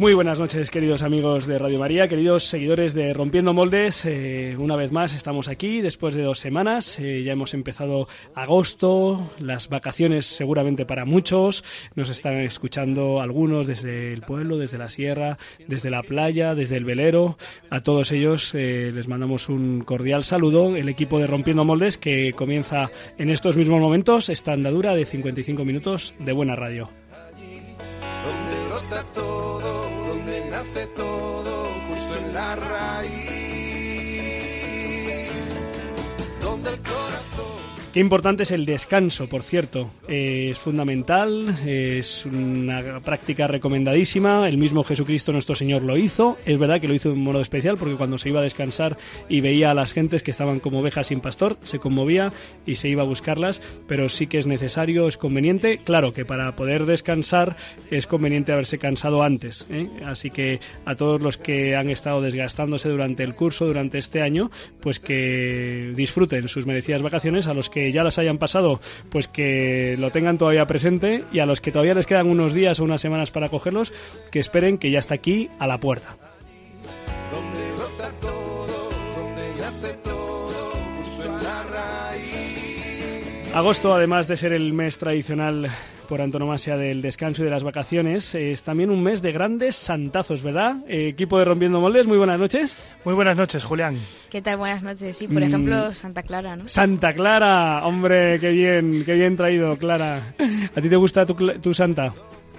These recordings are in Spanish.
Muy buenas noches, queridos amigos de Radio María, queridos seguidores de Rompiendo Moldes. Eh, una vez más estamos aquí después de dos semanas. Eh, ya hemos empezado agosto, las vacaciones seguramente para muchos. Nos están escuchando algunos desde el pueblo, desde la sierra, desde la playa, desde el velero. A todos ellos eh, les mandamos un cordial saludo. El equipo de Rompiendo Moldes que comienza en estos mismos momentos esta andadura de 55 minutos de buena radio. Qué importante es el descanso, por cierto. Eh, es fundamental, es una práctica recomendadísima. El mismo Jesucristo nuestro Señor lo hizo. Es verdad que lo hizo de un modo especial porque cuando se iba a descansar y veía a las gentes que estaban como ovejas sin pastor, se conmovía y se iba a buscarlas. Pero sí que es necesario, es conveniente. Claro que para poder descansar es conveniente haberse cansado antes. ¿eh? Así que a todos los que han estado desgastándose durante el curso, durante este año, pues que disfruten sus merecidas vacaciones. A los que ya las hayan pasado, pues que lo tengan todavía presente y a los que todavía les quedan unos días o unas semanas para cogerlos, que esperen que ya está aquí a la puerta. Agosto, además de ser el mes tradicional por antonomasia del descanso y de las vacaciones, es también un mes de grandes santazos, ¿verdad? Eh, equipo de Rompiendo Moldes, muy buenas noches. Muy buenas noches, Julián. ¿Qué tal? Buenas noches. Sí, por ejemplo, mm. Santa Clara, ¿no? Santa Clara, hombre, qué bien, qué bien traído, Clara. ¿A ti te gusta tu, tu santa?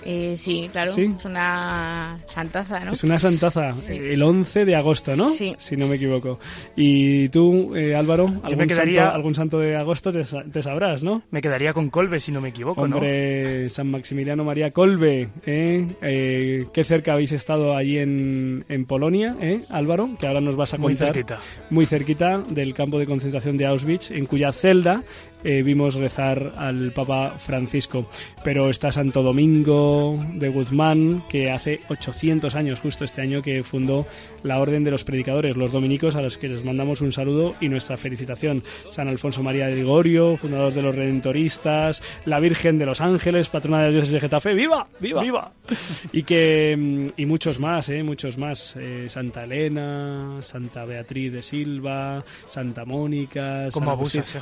Eh, sí, claro. Es una santaza, ¿no? Es una santaza. El 11 de agosto, ¿no? Sí. Si no me equivoco. ¿Y tú, eh, Álvaro, algún, santo, algún santo de agosto te, sabrás, no? Me quedaría con Colbe, si no me equivoco, Hombre, San Maximiliano María Colbe. ¿eh? ¿eh? qué cerca habéis estado allí en, en Polonia, ¿eh, Álvaro? Que ahora nos vas a contar. Muy cerquita. Muy cerquita del campo de concentración de Auschwitz, en cuya celda eh, vimos rezar al Papa Francisco. Pero está Santo Domingo de Guzmán, que hace 800 años, justo este año, que fundó la Orden de los Predicadores, los dominicos, a los que les mandamos un saludo y nuestra felicitación. San Alfonso María de Ligorio, fundador de los Redentoristas, la Virgen de los Ángeles, patrona de los dioses de Getafe, ¡viva! ¡viva! ¡viva! Y que y muchos más, ¿eh? muchos más. Eh, Santa Elena, Santa Beatriz de Silva, Santa Mónica. Como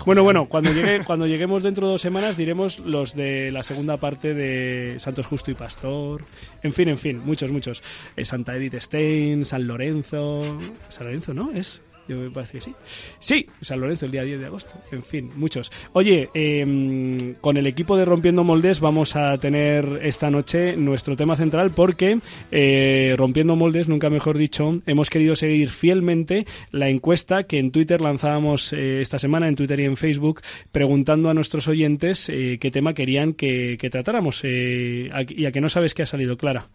Bueno, bueno, cuando llegue cuando lleguemos dentro de dos semanas diremos los de la segunda parte de Santos Justo y Pastor. En fin, en fin, muchos, muchos. Eh, Santa Edith Stein, San Lorenzo. San Lorenzo, ¿no? Es yo me parece que sí. Sí, San Lorenzo el día 10 de agosto. En fin, muchos. Oye, em, con el equipo de Rompiendo Moldes vamos a tener esta noche nuestro tema central porque eh, Rompiendo Moldes, nunca mejor dicho, hemos querido seguir fielmente la encuesta que en Twitter lanzábamos eh, esta semana, en Twitter y en Facebook, preguntando a nuestros oyentes eh, qué tema querían que, que tratáramos. y a que no sabes qué ha salido, Clara.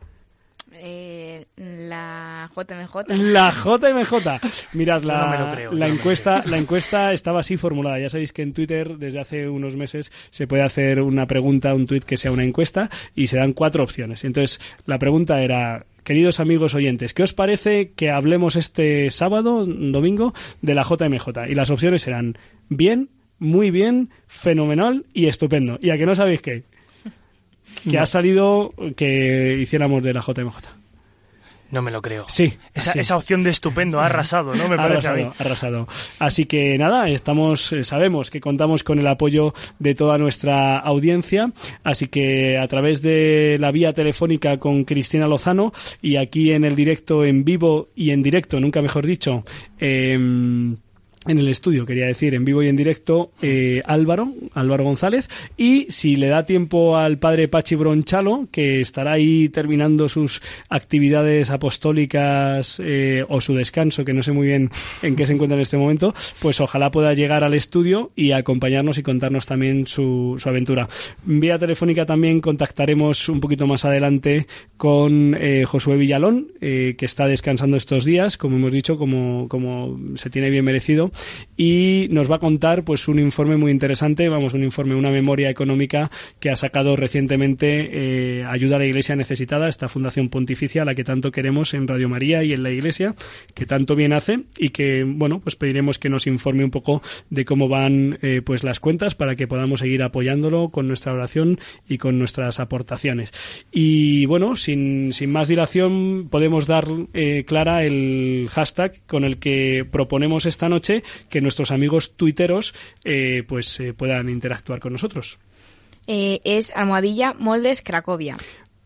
Eh, la JMJ. La JMJ. Mirad, la, la encuesta, la encuesta estaba así formulada. Ya sabéis que en Twitter desde hace unos meses se puede hacer una pregunta, un tweet que sea una encuesta y se dan cuatro opciones. Entonces, la pregunta era, queridos amigos oyentes, ¿qué os parece que hablemos este sábado, domingo, de la JMJ? Y las opciones eran bien, muy bien, fenomenal y estupendo. ¿Y a que no sabéis qué? que ha salido que hiciéramos de la JMJ. No me lo creo. Sí. Esa, opción de estupendo ha arrasado, ¿no? Me parece arrasado, arrasado. Así que nada, estamos, eh, sabemos que contamos con el apoyo de toda nuestra audiencia. Así que a través de la vía telefónica con Cristina Lozano y aquí en el directo, en vivo y en directo, nunca mejor dicho, eh, en el estudio, quería decir, en vivo y en directo, eh, Álvaro, Álvaro González, y si le da tiempo al padre Pachi Bronchalo, que estará ahí terminando sus actividades apostólicas eh, o su descanso, que no sé muy bien en qué se encuentra en este momento, pues ojalá pueda llegar al estudio y acompañarnos y contarnos también su, su aventura. Vía telefónica también contactaremos un poquito más adelante con eh, Josué Villalón, que está descansando estos días, como hemos dicho, como, como se tiene bien merecido y nos va a contar pues un informe muy interesante, vamos, un informe, una memoria económica que ha sacado recientemente eh, Ayuda a la Iglesia Necesitada, esta fundación pontificia a la que tanto queremos en Radio María y en la Iglesia, que tanto bien hace y que, bueno, pues pediremos que nos informe un poco de cómo van eh, pues las cuentas para que podamos seguir apoyándolo con nuestra oración y con nuestras aportaciones. Y bueno, sin, sin más dilación, podemos dar eh, clara el hashtag con el que proponemos esta noche que nuestros amigos tuiteros eh, pues eh, puedan interactuar con nosotros. Eh, es almohadilla moldes Cracovia.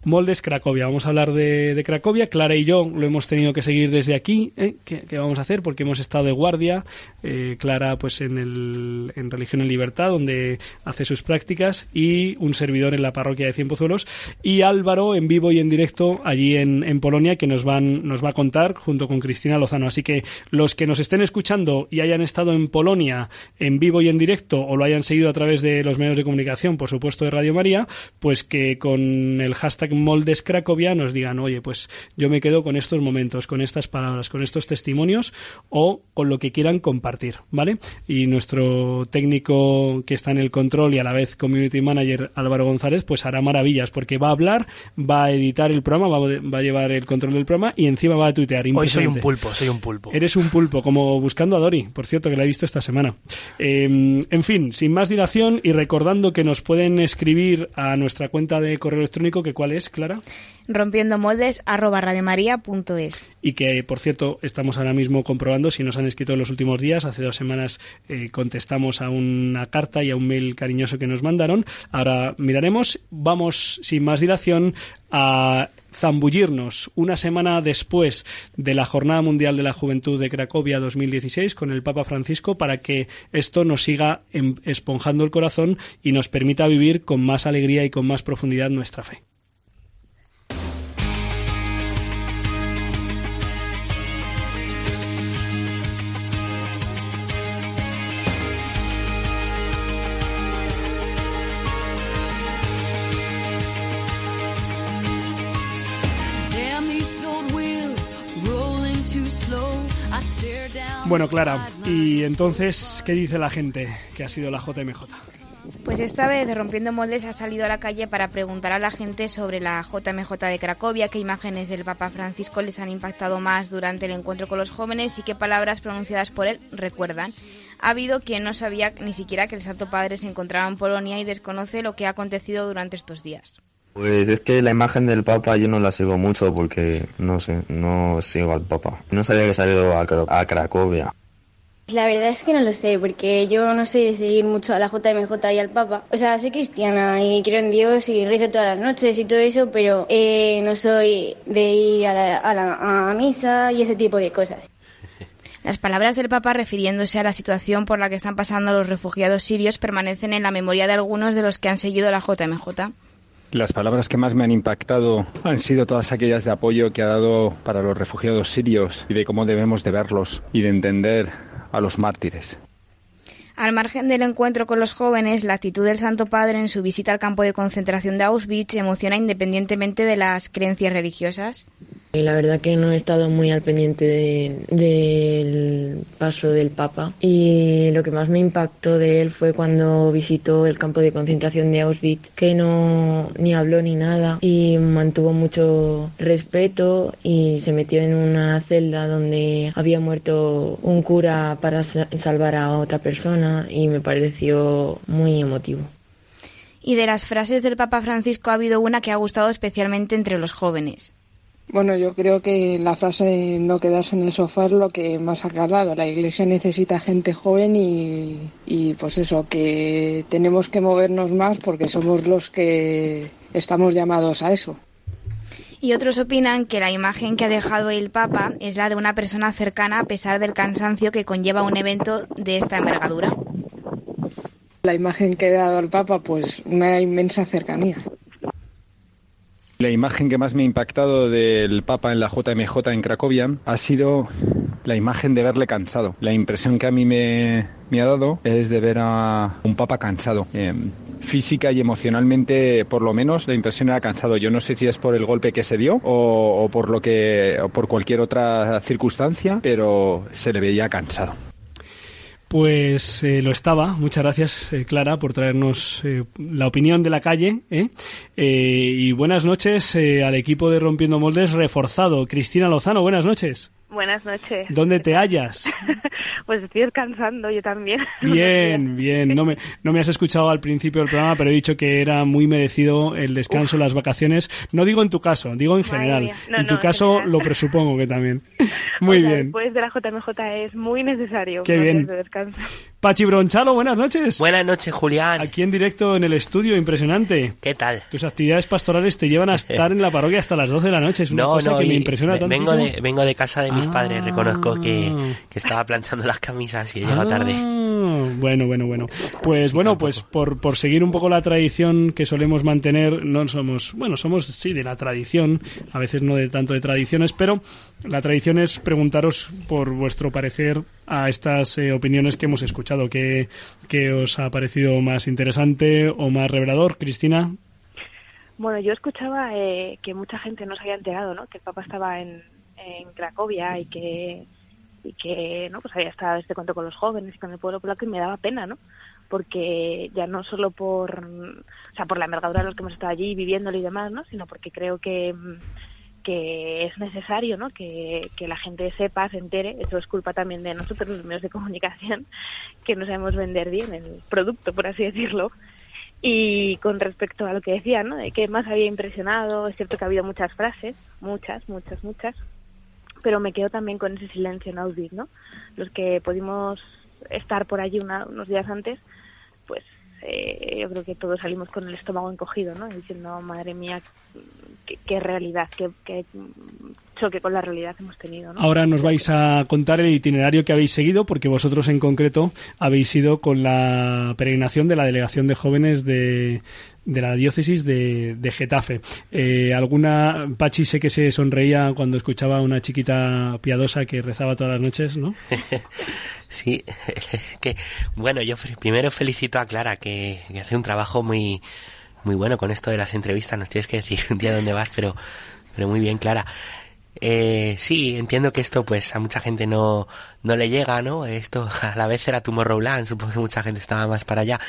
Moldes Cracovia. Vamos a hablar de, Cracovia. Clara y yo lo hemos tenido que seguir desde aquí. ¿eh? ¿Qué, vamos a hacer? Porque hemos estado de guardia. Eh, Clara, pues en, el, en Religión en Libertad, donde hace sus prácticas, y un servidor en la parroquia de Cien Pozuelos. Y Álvaro, en vivo y en directo, allí en, en Polonia, que nos, van, nos va a contar junto con Cristina Lozano. Así que los que nos estén escuchando y hayan estado en Polonia en vivo y en directo, o lo hayan seguido a través de los medios de comunicación, por supuesto de Radio María, pues que con el hashtag moldes Cracovia nos digan, oye, pues yo me quedo con estos momentos, con estas palabras, con estos testimonios o con lo que quieran compartir, ¿vale? Y nuestro técnico que está en el control y a la vez community manager Álvaro González, pues hará maravillas porque va a hablar, va a editar el programa, va a, llevar el control del programa y encima va a tuitear. Hoy soy un pulpo, soy un pulpo. Eres un pulpo, como buscando a Dori, por cierto, que la he visto esta semana. Em, en fin, sin más dilación y recordando que nos pueden escribir a nuestra cuenta de correo electrónico, que cuál es Clara? Rompiendo moldes arroba. Y que, por cierto, estamos ahora mismo comprobando si nos han escrito en los últimos días. Hace dos semanas eh, contestamos a una carta y a un mail cariñoso que nos mandaron. Ahora miraremos. Vamos, sin más dilación, a zambullirnos una semana después de la Jornada Mundial de la Juventud de Cracovia 2016 con el Papa Francisco para que esto nos siga em, esponjando el corazón y nos permita vivir con más alegría y con más profundidad nuestra fe. Bueno, Clara, y entonces, ¿qué dice la gente que ha sido la JMJ? Pues esta vez Rompiendo Moldes ha salido a la calle para preguntar a la gente sobre la JMJ de Cracovia, qué imágenes del Papa Francisco les han impactado más durante el encuentro con los jóvenes y qué palabras pronunciadas por él recuerdan. Ha habido quien no sabía ni siquiera que el Santo Padre se encontraba en Polonia y desconoce lo que ha acontecido durante estos días. Pues es que la imagen del Papa yo no la sigo mucho porque no sé, no sigo al Papa. No sabía que salido a, a Cracovia. La verdad es que no lo sé, porque yo no sé de seguir mucho a la JMJ y al Papa. O sea, soy cristiana y creo en Dios y rezo todas las noches y todo eso, pero eh, no soy de ir a la, a la a misa y ese tipo de cosas. Las palabras del Papa refiriéndose a la situación por la que están pasando los refugiados sirios permanecen en la memoria de algunos de los que han seguido la JMJ. Las palabras que más me han impactado han sido todas aquellas de apoyo que ha dado para los refugiados sirios y de cómo debemos de verlos y de entender a los mártires. Al margen del encuentro con los jóvenes, la actitud del Santo Padre en su visita al campo de concentración de Auschwitz emociona independientemente de las creencias religiosas. La verdad que no he estado muy al pendiente del paso del Papa y lo que más me impactó de él fue cuando visitó el campo de concentración de Auschwitz, que no ni habló ni nada y mantuvo mucho respeto y se metió en una celda donde había muerto un cura para salvar a otra persona y me pareció muy emotivo. Y de las frases del Papa Francisco ha habido una que ha gustado especialmente entre los jóvenes. Bueno, yo creo que la frase de no quedarse en el sofá es lo que más ha calado. La Iglesia necesita gente joven y, y pues eso, que tenemos que movernos más porque somos los que estamos llamados a eso. Y otros opinan que la imagen que ha dejado el Papa es la de una persona cercana a pesar del cansancio que conlleva un evento de esta envergadura. La imagen que ha dado el Papa, pues una inmensa cercanía. La imagen que más me ha impactado del Papa en la JMJ en Cracovia ha sido la imagen de verle cansado. La impresión que a mí me, ha dado es de ver a un Papa cansado. Eh, física y emocionalmente, por lo menos, la impresión era cansado. Yo no sé si es por el golpe que se dio o por lo que o por cualquier otra circunstancia, pero se le veía cansado. Pues eh, lo estaba. Muchas gracias, eh, Clara, por traernos eh, la opinión de la calle. y buenas noches al equipo de Rompiendo Moldes reforzado. Cristina Lozano, buenas noches. Buenas noches. ¿Dónde te hallas? pues estoy descansando yo también. Bien, bien. No me, no me has escuchado al principio del programa, pero he dicho que era muy merecido el descanso, las vacaciones. No digo en tu caso, digo en general. en tu caso lo presupongo que también. Muy bien. Después de la JMJ es muy necesario Qué bien. de descanso. Pachi Bronchalo, buenas noches. Buenas noches, Julián. Aquí en directo en el estudio, impresionante. ¿Qué tal? Tus actividades pastorales te llevan a estar en la parroquia hasta las 12 de la noche. Es una cosa que me impresiona tanto. Vengo de, vengo de casa de mis padres, reconozco que, que, estaba planchando las camisas y he llegado tarde. Bueno, bueno, bueno. Pues bueno, pues por, por seguir un poco la tradición que solemos mantener, no somos, bueno, somos sí de la tradición, a veces no de tanto de tradiciones, pero la tradición es preguntaros por vuestro parecer a estas eh, opiniones que hemos escuchado. ¿Qué, ¿Qué, os ha parecido más interesante o más revelador, Cristina? Bueno, yo escuchaba eh, que mucha gente no se había enterado, ¿no? Que el Papa estaba en, en Cracovia y que y que no pues había estado este cuento con los jóvenes y con el pueblo polaco y me daba pena no porque ya no solo por o sea por la envergadura de los que hemos estado allí viviéndolo y demás no sino porque creo que que es necesario ¿no? que, que la gente sepa, se entere, eso es culpa también de nosotros, los medios de comunicación, que no sabemos vender bien el producto, por así decirlo. Y con respecto a lo que decía, ¿no? de qué más había impresionado, es cierto que ha habido muchas frases, muchas, muchas, muchas, pero me quedo también con ese silencio en Auschwitz, ¿no? Los que pudimos estar por allí unos días antes, pues eh, yo creo que todos salimos con el estómago encogido, ¿no? Diciendo, madre mía, qué, realidad, qué, choque con la realidad hemos tenido. Ahora nos vais a contar el itinerario que habéis seguido, porque vosotros en concreto habéis ido con la peregrinación de la delegación de jóvenes de, de la diócesis de, de Getafe. Eh, alguna, Pachi sé que se sonreía cuando escuchaba a una chiquita piadosa que rezaba todas las noches, ¿no? sí, que bueno, yo primero felicito a Clara que hace un trabajo muy muy bueno con esto de las entrevistas. Nos tienes que decir un día dónde vas, pero, pero muy bien, Clara. Eh, sí, entiendo que esto pues a mucha gente no, no le llega, ¿no? Esto a la vez era Tomorrowland, supongo que mucha gente estaba más para allá.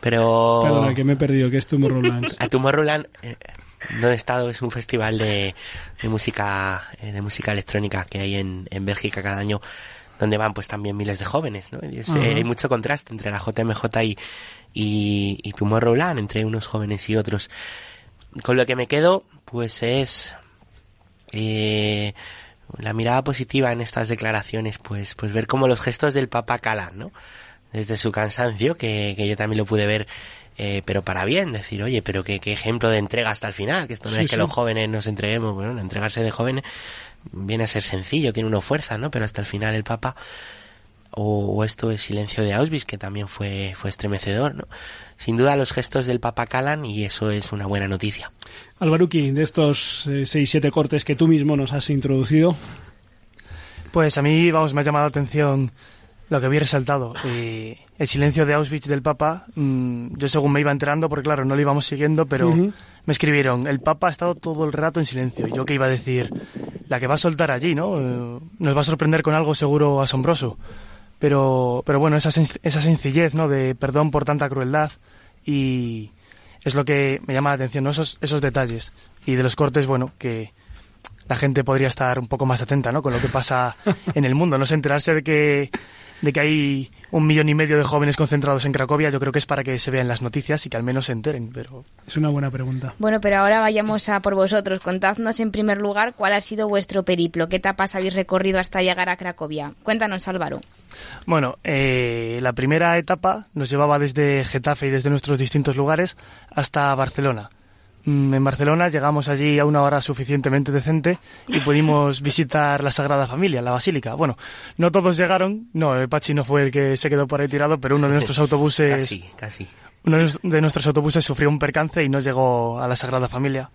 Pero... Perdona, que me he perdido, ¿qué es Tomorrowland? A Tomorrowland, eh, donde he estado, es un festival de, de música eh, de música electrónica que hay en, en Bélgica cada año donde van pues también miles de jóvenes, ¿no? Eh, hay mucho contraste entre la JMJ y, y, y Tomorrowland entre unos jóvenes y otros. Con lo que me quedo, pues es eh, la mirada positiva en estas declaraciones, pues, pues ver cómo los gestos del Papa calan, ¿no? Desde su cansancio, que, que yo también lo pude ver, eh, pero para bien, decir, oye, pero qué, qué ejemplo de entrega hasta el final, que esto no es que los jóvenes nos entreguemos, bueno, entregarse de jóvenes viene a ser sencillo, tiene una fuerza, ¿no? Pero hasta el final el Papa o, esto es silencio de Auschwitz, que también fue, fue estremecedor, ¿no? Sin duda los gestos del Papa calan y eso es una buena noticia. Alvaruki, de estos eh, seis, siete cortes que tú mismo nos has introducido. Pues a mí, vamos, me ha llamado la atención lo que había resaltado. El silencio de Auschwitz del Papa, mm, yo según me iba enterando, porque claro, no lo íbamos siguiendo, pero me escribieron, el Papa ha estado todo el rato en silencio. Yo que iba a decir, la que va a soltar allí, ¿no? Eh, nos va a sorprender con algo seguro asombroso. Pero, pero bueno, esa, esa sencillez, ¿no? De perdón por tanta crueldad y es lo que me llama la atención, ¿no? Esos, esos detalles. Y de los cortes, bueno, que la gente podría estar un poco más atenta, ¿no? Con lo que pasa en el mundo, no sé, enterarse de que de que hay un millón y medio de jóvenes concentrados en Cracovia, yo creo que es para que se vean las noticias y que al menos se enteren. Pero es una buena pregunta. Bueno, pero ahora vayamos a por vosotros. Contadnos en primer lugar cuál ha sido vuestro periplo, qué etapas habéis recorrido hasta llegar a Cracovia. Cuéntanos, Álvaro. Bueno, eh, la primera etapa nos llevaba desde Getafe y desde nuestros distintos lugares hasta Barcelona. Mm, en Barcelona llegamos allí a una hora suficientemente decente y pudimos visitar la Sagrada Familia, la Basílica. Bueno, no todos llegaron, no, el Pachi no fue el que se quedó por ahí tirado, pero uno de nuestros autobuses... casi, casi. Uno de nuestros autobuses sufrió un percance y no llegó a la Sagrada Familia.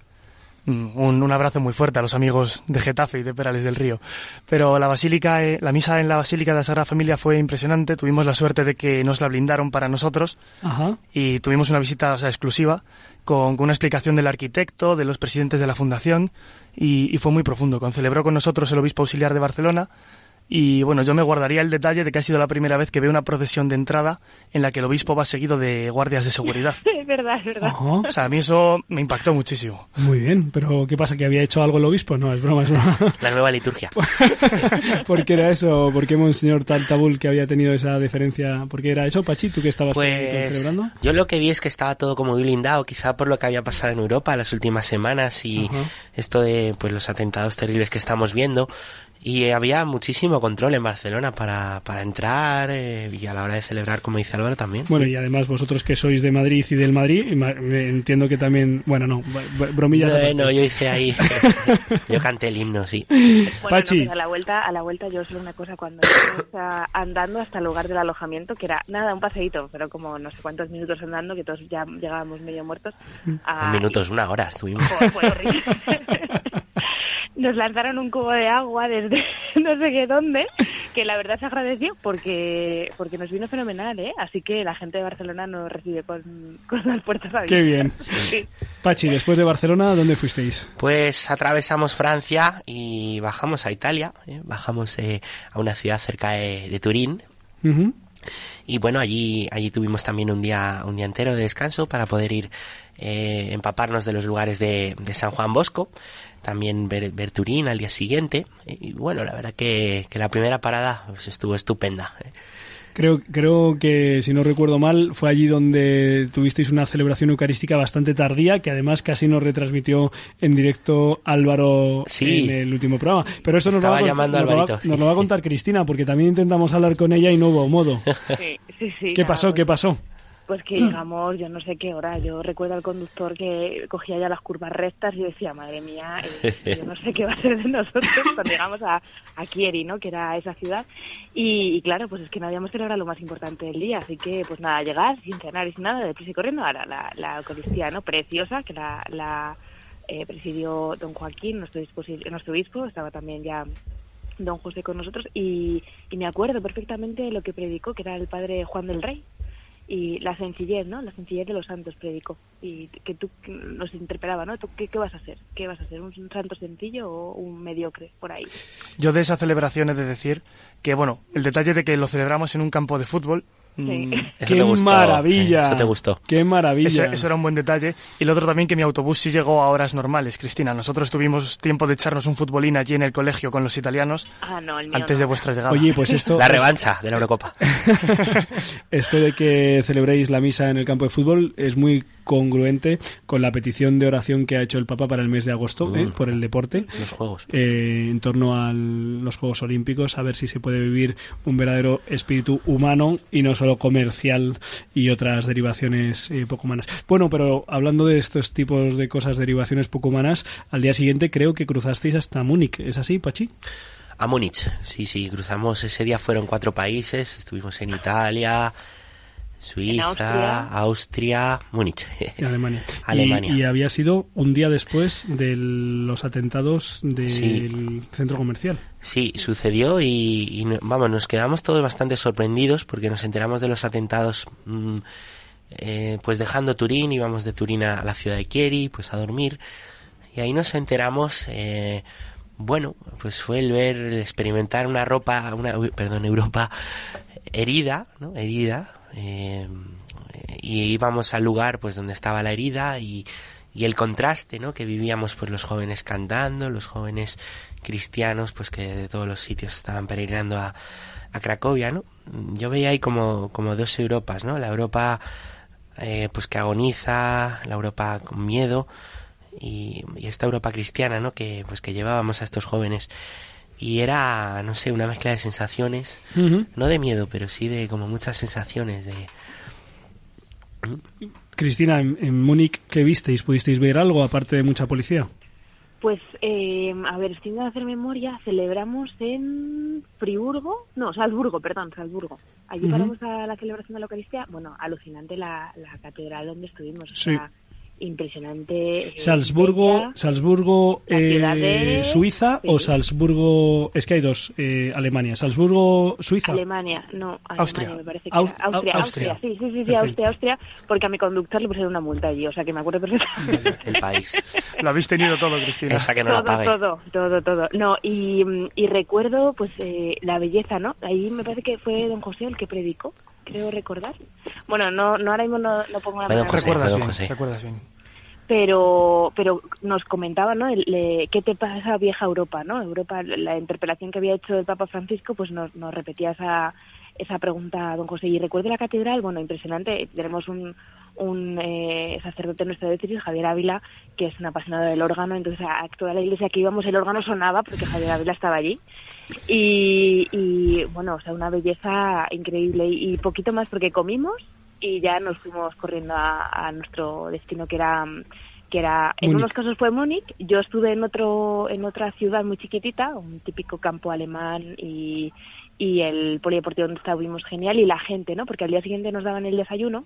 Mm, un, un, abrazo muy fuerte a los amigos de Getafe y de Perales del Río. Pero la basílica, eh, la misa en la basílica de la Sagrada Familia fue impresionante. Tuvimos la suerte de que nos la blindaron para nosotros y tuvimos una visita exclusiva con, una explicación del arquitecto, de los presidentes de la fundación y, fue muy profundo. Concelebró con nosotros el obispo auxiliar de Barcelona Y bueno, yo me guardaría el detalle de que ha sido la primera vez que veo una procesión de entrada en la que el obispo va seguido de guardias de seguridad. es verdad, es verdad. O sea, a mí eso me impactó muchísimo. Muy bien, pero ¿qué pasa? ¿Que había hecho algo el obispo? No, es broma, es broma. La nueva liturgia. ¿Por qué era eso? ¿Por qué Monseñor Taltabul que había tenido esa deferencia? ¿Por qué era eso, Pachi? ¿Tú que estabas Pues celebrando? yo lo que vi es que estaba todo como muy blindado, quizá por lo que había pasado en Europa las últimas semanas y Ajá. esto de pues los atentados terribles que estamos viendo. Y había muchísimo control en Barcelona para, para entrar eh, y a la hora de celebrar, como dice Álvaro, también. Bueno, y además vosotros que sois de Madrid y del Madrid, entiendo que también, bueno, no, bromillas. Bueno, yo hice ahí, yo canté el himno, sí. Bueno, no, Pachi. pues a la vuelta, a la vuelta yo solo una cosa cuando íbamos a- andando hasta el lugar del alojamiento, que era nada, un paseíto, pero como no sé cuántos minutos andando, que todos ya llegábamos medio muertos. a- minutos, una hora estuvimos. Joder, fue horrible. Nos lanzaron un cubo de agua desde no sé qué dónde, que la verdad se agradeció porque porque nos vino fenomenal, ¿eh? Así que la gente de Barcelona nos recibe con, con las puertas abiertas. Qué bien. Sí. Pachi, después de Barcelona, ¿dónde fuisteis? Pues atravesamos Francia y bajamos a Italia, ¿eh? bajamos eh, a una ciudad cerca de, de Turín. Y bueno, allí, allí tuvimos también un día, un día entero de descanso para poder ir eh, empaparnos de los lugares de, de San Juan Bosco, también ver, ver Turín al día siguiente. Y bueno, la verdad que, que la primera parada pues, estuvo estupenda. ¿eh? Creo, creo que, si no recuerdo mal, fue allí donde tuvisteis una celebración eucarística bastante tardía, que además casi nos retransmitió en directo Álvaro Sí. en el último programa. Pero eso nos lo, va llamando nos, lo va, Alvarito, sí. nos lo va a contar Cristina, porque también intentamos hablar con ella y no hubo modo. Sí, sí, sí, ¿Qué pasó? ¿Qué pasó? Pues que llegamos, yo no sé qué hora, yo recuerdo al conductor que cogía ya las curvas rectas y decía, madre mía, eh, yo no sé qué va a ser de nosotros cuando llegamos a, a Chieri, ¿no? Que era esa ciudad. Y, y claro, pues es que no habíamos celebrado lo más importante del día, así que pues nada, llegar sin cenar y sin nada, deprisa y corriendo a la, la, la Eucaristía, ¿no? Preciosa, que la, la eh, presidió don Joaquín, nuestro, nuestro obispo, estaba también ya don José con nosotros y, y me acuerdo perfectamente lo que predicó, que era el padre Juan del Rey y la sencillez, ¿no? La sencillez de los santos predicó y que tú nos interpelaba, ¿no? ¿Tú qué, vas a hacer? ¿Qué vas a hacer? ¿Un santo sencillo o un mediocre por ahí? Yo de esa celebración he de decir que, bueno, el detalle de que lo celebramos en un campo de fútbol. Mm, Eso ¡Qué te maravilla! eh, Eso te gustó. ¡Qué maravilla! Eso, eso era un buen detalle. Y lo otro también que mi autobús sí llegó a horas normales, Cristina. Nosotros tuvimos tiempo de echarnos un futbolín allí en el colegio con los italianos Ah, no, el mío antes no. de vuestra llegada. Oye, pues esto... La revancha de la Eurocopa. Esto de que celebréis la misa en el campo de fútbol es muy congruente con la petición de oración que ha hecho el Papa para el mes de agosto Mm. ¿eh? por el deporte Los juegos. eh, en torno a los Juegos Olímpicos, a ver si se puede vivir un verdadero espíritu humano y no solo comercial y otras derivaciones eh, poco humanas. Bueno, pero hablando de estos tipos de cosas, derivaciones poco humanas, al día siguiente creo que cruzasteis hasta Múnich. ¿Es así, Pachi? A Múnich, sí, sí, cruzamos ese día, fueron cuatro países, estuvimos en Italia, Suiza, Austria. Austria, Múnich. En Alemania. Alemania. Y, y había sido un día después de los atentados del Sí. centro comercial. Sí, sucedió y, vamos, nos quedamos todos bastante sorprendidos porque nos enteramos de los atentados mm, eh, pues dejando Turín, íbamos de Turín a la ciudad de Chieri, pues a dormir y ahí nos enteramos, eh, bueno, pues fue el ver, el experimentar una ropa, una, uy, perdón, Europa herida, ¿no? Herida, eh, y íbamos al lugar pues donde estaba la herida y, el contraste ¿no? que vivíamos pues los jóvenes cantando los jóvenes cristianos pues que de todos los sitios estaban peregrinando a, a Cracovia no yo veía ahí como, como dos Europas no la Europa eh, pues que agoniza la Europa con miedo y, y esta Europa cristiana no que pues que llevábamos a estos jóvenes y era no sé una mezcla de sensaciones no de miedo pero sí de como muchas sensaciones de Cristina, en, en Múnich, ¿qué visteis? ¿Pudisteis ver algo aparte de mucha policía? Pues, eh, a ver, intentando hacer memoria. Celebramos en Friburgo, no, Salzburgo, perdón, Salzburgo. Allí Ujú. paramos a la celebración de la Eucaristía. Bueno, alucinante la, la catedral donde estuvimos. o Sí. sea, impresionante. eh, Salzburgo. Salzburgo, La eh, de- Suiza o. Salzburgo, es que hay dos, eh, Alemania, Salzburgo, Suiza. Alemania, no, Alemania Austria. me parece que Aus- era. Austria, Au- Austria, Austria. sí, sí, sí, Perfecto. Austria, Austria, porque a mi conductor le pusieron una multa allí, o sea que me acuerdo perfectamente. El país. Lo habéis tenido todo, Cristina. Esa que no la todo, pague. todo, todo, todo. No, y, y recuerdo pues eh, la belleza, ¿no? Ahí me parece que fue don José el que predicó, creo recordar. Bueno, no, no ahora mismo no, no pongo la mano. Recuerdas bien, José. recuerdas bien. Pero pero nos comentaba no El- le- qué te pasa vieja Europa no Europa la interpelación que había hecho el Papa Francisco pues nos, nos repetía esa esa pregunta don José. Y recuerdo la catedral bueno impresionante. Tenemos un un eh, sacerdote en nuestra diócesis Javier Ávila que es un apasionado del órgano. Entonces a, toda la iglesia que íbamos el órgano sonaba porque Javier Ávila estaba allí. Y, y bueno o sea una belleza increíble. Y poquito más porque comimos y ya nos fuimos corriendo a, a nuestro destino que era que era en Múnich. unos casos fue Múnich. Yo estuve en otro en otra ciudad muy chiquitita un típico campo alemán y y el polideportivo donde estuvimos genial y la gente no porque al día siguiente nos daban el desayuno.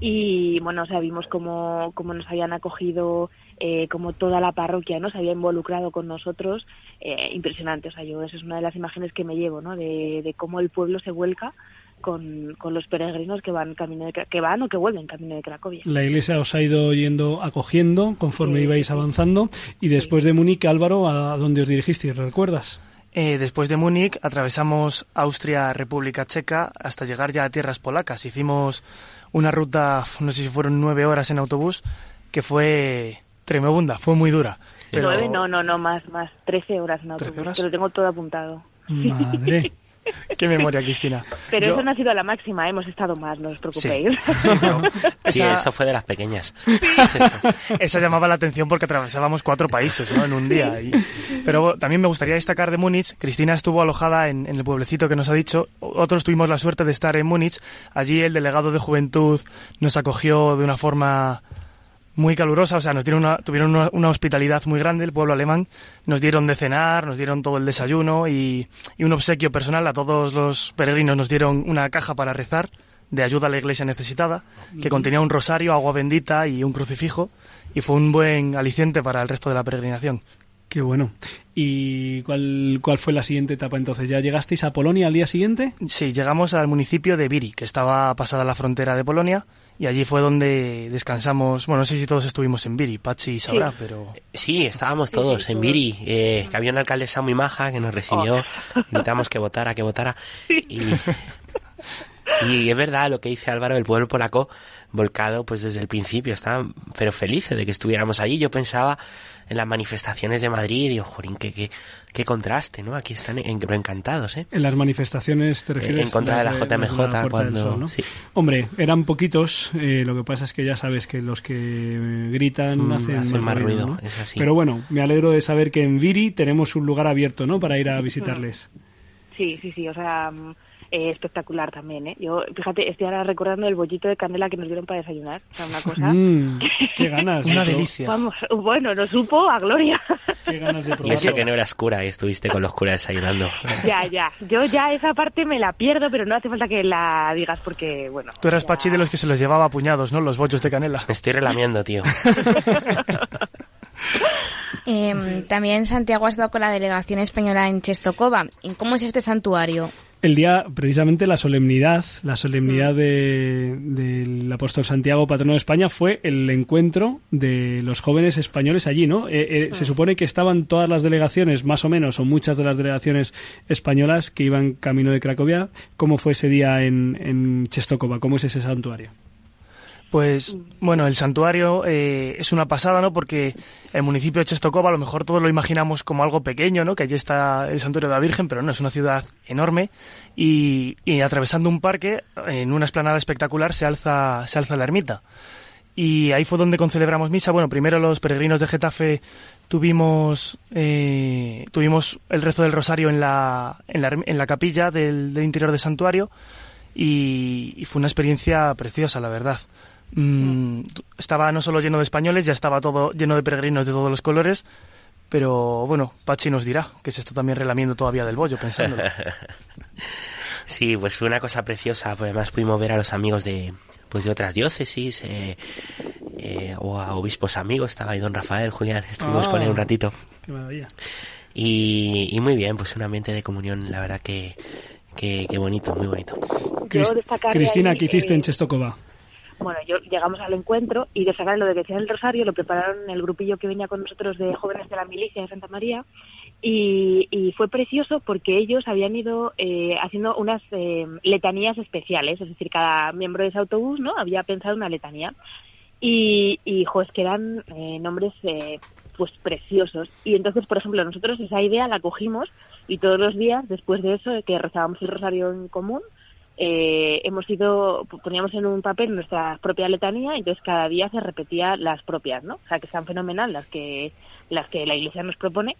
Y bueno o sea vimos cómo, cómo nos habían acogido eh, como toda la parroquia no se había involucrado con nosotros. Eh, impresionante o sea yo esa es una de las imágenes que me llevo no de, de cómo el pueblo se vuelca con, con los peregrinos que van camino de, que van o que vuelven camino de Cracovia La iglesia os ha ido yendo acogiendo conforme Sí, ibais avanzando y después de Múnich, Álvaro, ¿a dónde os dirigisteis? ¿Recuerdas? Eh, después de Múnich atravesamos Austria, República Checa, hasta llegar ya a tierras polacas. Hicimos una ruta, no sé si fueron nueve horas en autobús, que fue tremenda, fue muy dura. Pero- nueve no no no más más 13 horas en autobús 13 horas. que lo tengo todo apuntado Madre. Qué memoria, Cristina. pero Yo- eso no ha sido la máxima hemos estado más no os preocupéis Sí, pero Sí, esa- eso fue de las pequeñas. Esa llamaba la atención porque atravesábamos cuatro países ¿no? en un día. Y- Pero también me gustaría destacar de Múnich. Cristina estuvo alojada en, en el pueblecito que nos ha dicho. Otros tuvimos la suerte de estar en Múnich. Allí el delegado de juventud nos acogió de una forma muy calurosa, o sea, nos dieron una, tuvieron una, una hospitalidad muy grande, el pueblo alemán, nos dieron de cenar, nos dieron todo el desayuno y, y un obsequio personal a todos los peregrinos, nos dieron una caja para rezar de ayuda a la iglesia necesitada, que contenía un rosario, agua bendita y un crucifijo, y fue un buen aliciente para el resto de la peregrinación. Qué bueno. ¿Y cuál, cuál fue la siguiente etapa entonces? ¿Ya llegasteis a Polonia al día siguiente? Sí, llegamos al municipio de Viri, que estaba pasada la frontera de Polonia, y allí fue donde descansamos. Bueno, no sé si todos estuvimos en Viri, Pachi sabrá, Sí. pero Sí, estábamos todos en. Viri, eh, que había una alcaldesa muy maja que nos recibió, invitamos que votara, que votara. Y, y es verdad lo que dice Álvaro, el pueblo polaco volcado pues desde el principio, estaban pero felices de que estuviéramos allí. Yo pensaba en las manifestaciones de Madrid y digo, jorín, qué, qué, qué contraste, ¿no? Aquí están en- encantados, ¿eh? En las manifestaciones te refieres en contra de la JMJ cuando- Sol, ¿no? sí. Hombre, eran poquitos. eh, lo que pasa es que ya sabes que los que eh, gritan Mm, hacen, hacen más ruido, ¿no? es así. Pero bueno, me alegro de saber que en Viri tenemos un lugar abierto, ¿no? Para ir a visitarles. Sí, sí, sí, o sea, eh, espectacular también, ¿eh? Yo, fíjate, estoy ahora recordando el bollito de canela que nos dieron para desayunar, o sea, una cosa... Mm, qué ganas. una delicia. Vamos, bueno, nos supo a gloria. Qué ganas de Y eso probarlo. que no eras cura y estuviste con los curas desayunando. ya, ya, yo ya esa parte me la pierdo, pero no hace falta que la digas porque, bueno... tú eras ya- Pachi de los que se los llevaba a puñados, ¿no? Los bollos de canela. Me estoy relamiendo, tío. Eh, también Santiago ha estado con la delegación española en Chestokova. ¿Y ¿Cómo es este santuario? El día, precisamente la solemnidad, la solemnidad de- del apóstol Santiago, patrono de España, fue el encuentro de los jóvenes españoles allí, ¿no? Eh, eh, Se supone que estaban todas las delegaciones, más o menos, o muchas de las delegaciones españolas que iban camino de Cracovia. ¿Cómo fue ese día en, en Chestokova? ¿Cómo es ese santuario? Pues bueno, el santuario eh, es una pasada, ¿no? Porque el municipio de Chestokova a lo mejor todos lo imaginamos como algo pequeño, ¿no? Que allí está el santuario de la Virgen, pero no, es una ciudad enorme y, y atravesando un parque, en una esplanada espectacular, se alza, se alza la ermita. Y ahí fue donde concelebramos misa. Bueno, primero los peregrinos de Getafe tuvimos eh, tuvimos el rezo del rosario en la, en la, en la capilla del, interior del santuario y fue una experiencia preciosa, la verdad. Mm, estaba no solo lleno de españoles, ya estaba todo lleno de peregrinos de todos los colores, pero bueno, Pachi nos dirá que se está también relamiendo todavía del bollo, pensándolo. Sí, pues fue una cosa preciosa. Pues además pudimos ver a los amigos de pues de otras diócesis eh, eh, o a obispos amigos. Estaba ahí don Rafael, Julián, estuvimos con él un Ah, ratito. Qué maravilla. Y, y muy bien, pues un ambiente de comunión, la verdad que, que, que bonito, muy bonito. Cristina, ¿qué hiciste eh, en Chestokova? Bueno, yo llegamos al encuentro y de sacar lo de que decía el rosario lo prepararon el grupillo que venía con nosotros de jóvenes de la milicia de Santa María y, y fue precioso porque ellos habían ido eh, haciendo unas eh, letanías especiales, es decir, cada miembro de ese autobús no había pensado una letanía y, y jo, es que eran eh, nombres eh, pues preciosos. Y entonces por ejemplo nosotros esa idea la cogimos y todos los días después de eso que rezábamos el rosario en común eh, hemos ido poníamos en un papel nuestra propia letanía y entonces cada día se repetía las propias no o sea que están fenomenal las que las que la iglesia nos propone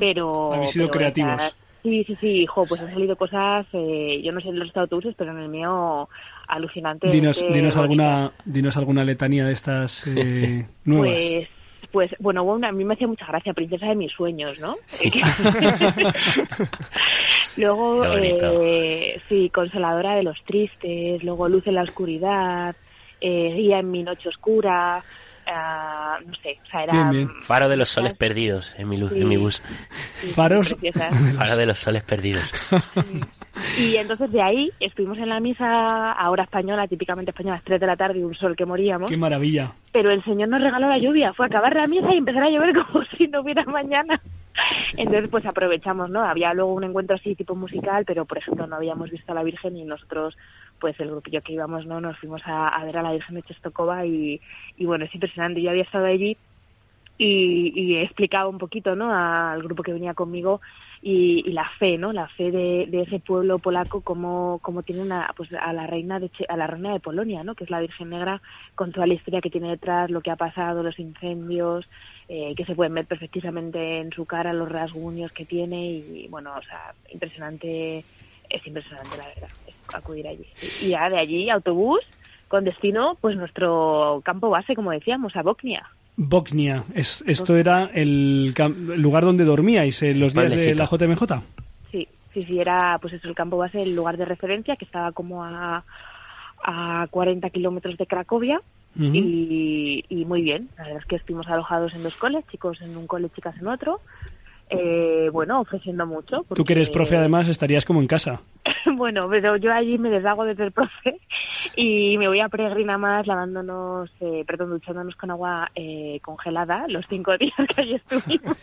pero Habéis sido pero creativos. esas- sí sí sí jo, pues han salido cosas eh, yo no sé en los autobuses pero en el mío alucinante Dinos, dinos alguna, dinos alguna letanía de estas eh, nuevas. pues, pues bueno, bueno, a mí me hacía mucha gracia, princesa de mis sueños, ¿no? luego, eh, sí, consoladora de los tristes, luego luz en la oscuridad, eh, guía en mi noche oscura, ah, no sé, o sea, era... Bien, bien. Faro de los soles perdidos en mi, luz, Sí. en mi bus. Faros. preciosas. Faro de los soles perdidos. Y entonces de ahí estuvimos en la misa a hora española, típicamente española, a las 3 de la tarde, y un sol que moríamos. Qué maravilla. pero el Señor nos regaló la lluvia. Fue acabar la misa y empezar a llover como si no hubiera mañana. Entonces, pues aprovechamos, ¿no? Había luego un encuentro así tipo musical, pero por ejemplo no habíamos visto a la Virgen y nosotros, pues el grupillo que íbamos, ¿no? Nos fuimos a, ver a la Virgen de Chestokova y, y bueno, es impresionante. Yo había estado allí y, y he explicado un poquito, ¿no? Al grupo que venía conmigo y, y la fe, ¿no? La fe de, ese pueblo polaco, como, como tiene una, pues a la reina de a la reina de Polonia, ¿no? Que es la Virgen Negra, con toda la historia que tiene detrás, lo que ha pasado, los incendios, eh, que se pueden ver perfectamente en su cara, los rasguños que tiene y bueno, o sea, impresionante, es impresionante la verdad, acudir allí. Y ya de allí autobús con destino, pues nuestro campo base, como decíamos, a Bosnia. Bosnia. Es, esto era el, cam- el lugar donde dormíais en los días de la JMJ. Sí, sí, sí, era pues eso, el campo base, el lugar de referencia, que estaba como a, a 40 kilómetros de Cracovia. Y, y muy bien, la verdad es que estuvimos alojados en dos coles, chicos en un cole, chicas en otro. Eh, bueno, ofreciendo mucho. Tú que eres porque- profe además estarías como en casa. bueno, pero yo allí me deshago de ser profe y me voy a peregrina más lavándonos, eh, perdón, duchándonos con agua eh, congelada los cinco días que allí estuvimos.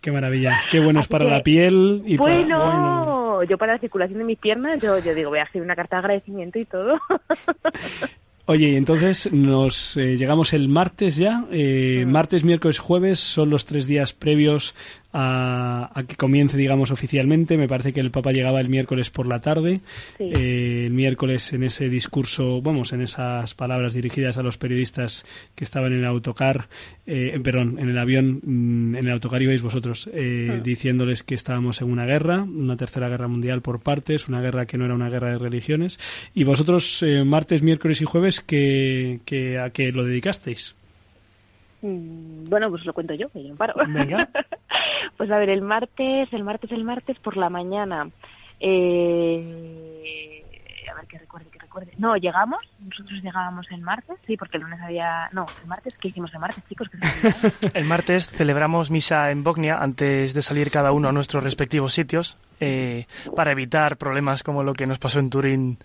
Qué maravilla. Qué bueno es para que, la piel y para... bueno, bueno. yo para la circulación de mis piernas, yo, yo digo, voy a hacer una carta de agradecimiento y todo. Oye, y entonces nos eh, llegamos el martes ya. eh, Martes, miércoles, jueves son los tres días previos a, a que comience, digamos, oficialmente. Me parece que el Papa llegaba el miércoles por la tarde. Sí. Eh, el miércoles en ese discurso, vamos, en esas palabras dirigidas a los periodistas que estaban en el autocar, eh, perdón, en el avión, mm, en el autocar ibais vosotros, eh, Ah. diciéndoles que estábamos en una guerra, una tercera guerra mundial por partes, una guerra que no era una guerra de religiones. Y vosotros, eh, martes, miércoles y jueves, que, que, ¿a qué lo dedicasteis? Mm, Bueno, pues lo cuento yo, que yo no paro. Venga. pues a ver, el martes, el martes, el martes por la mañana. Eh, a ver, que recuerde, que recuerde. No, llegamos, nosotros llegábamos el martes, sí, porque el lunes había... No, el martes, ¿qué hicimos el martes, chicos? El martes celebramos misa en Bosnia antes de salir cada uno a nuestros respectivos sitios eh, para evitar problemas como lo que nos pasó en Turín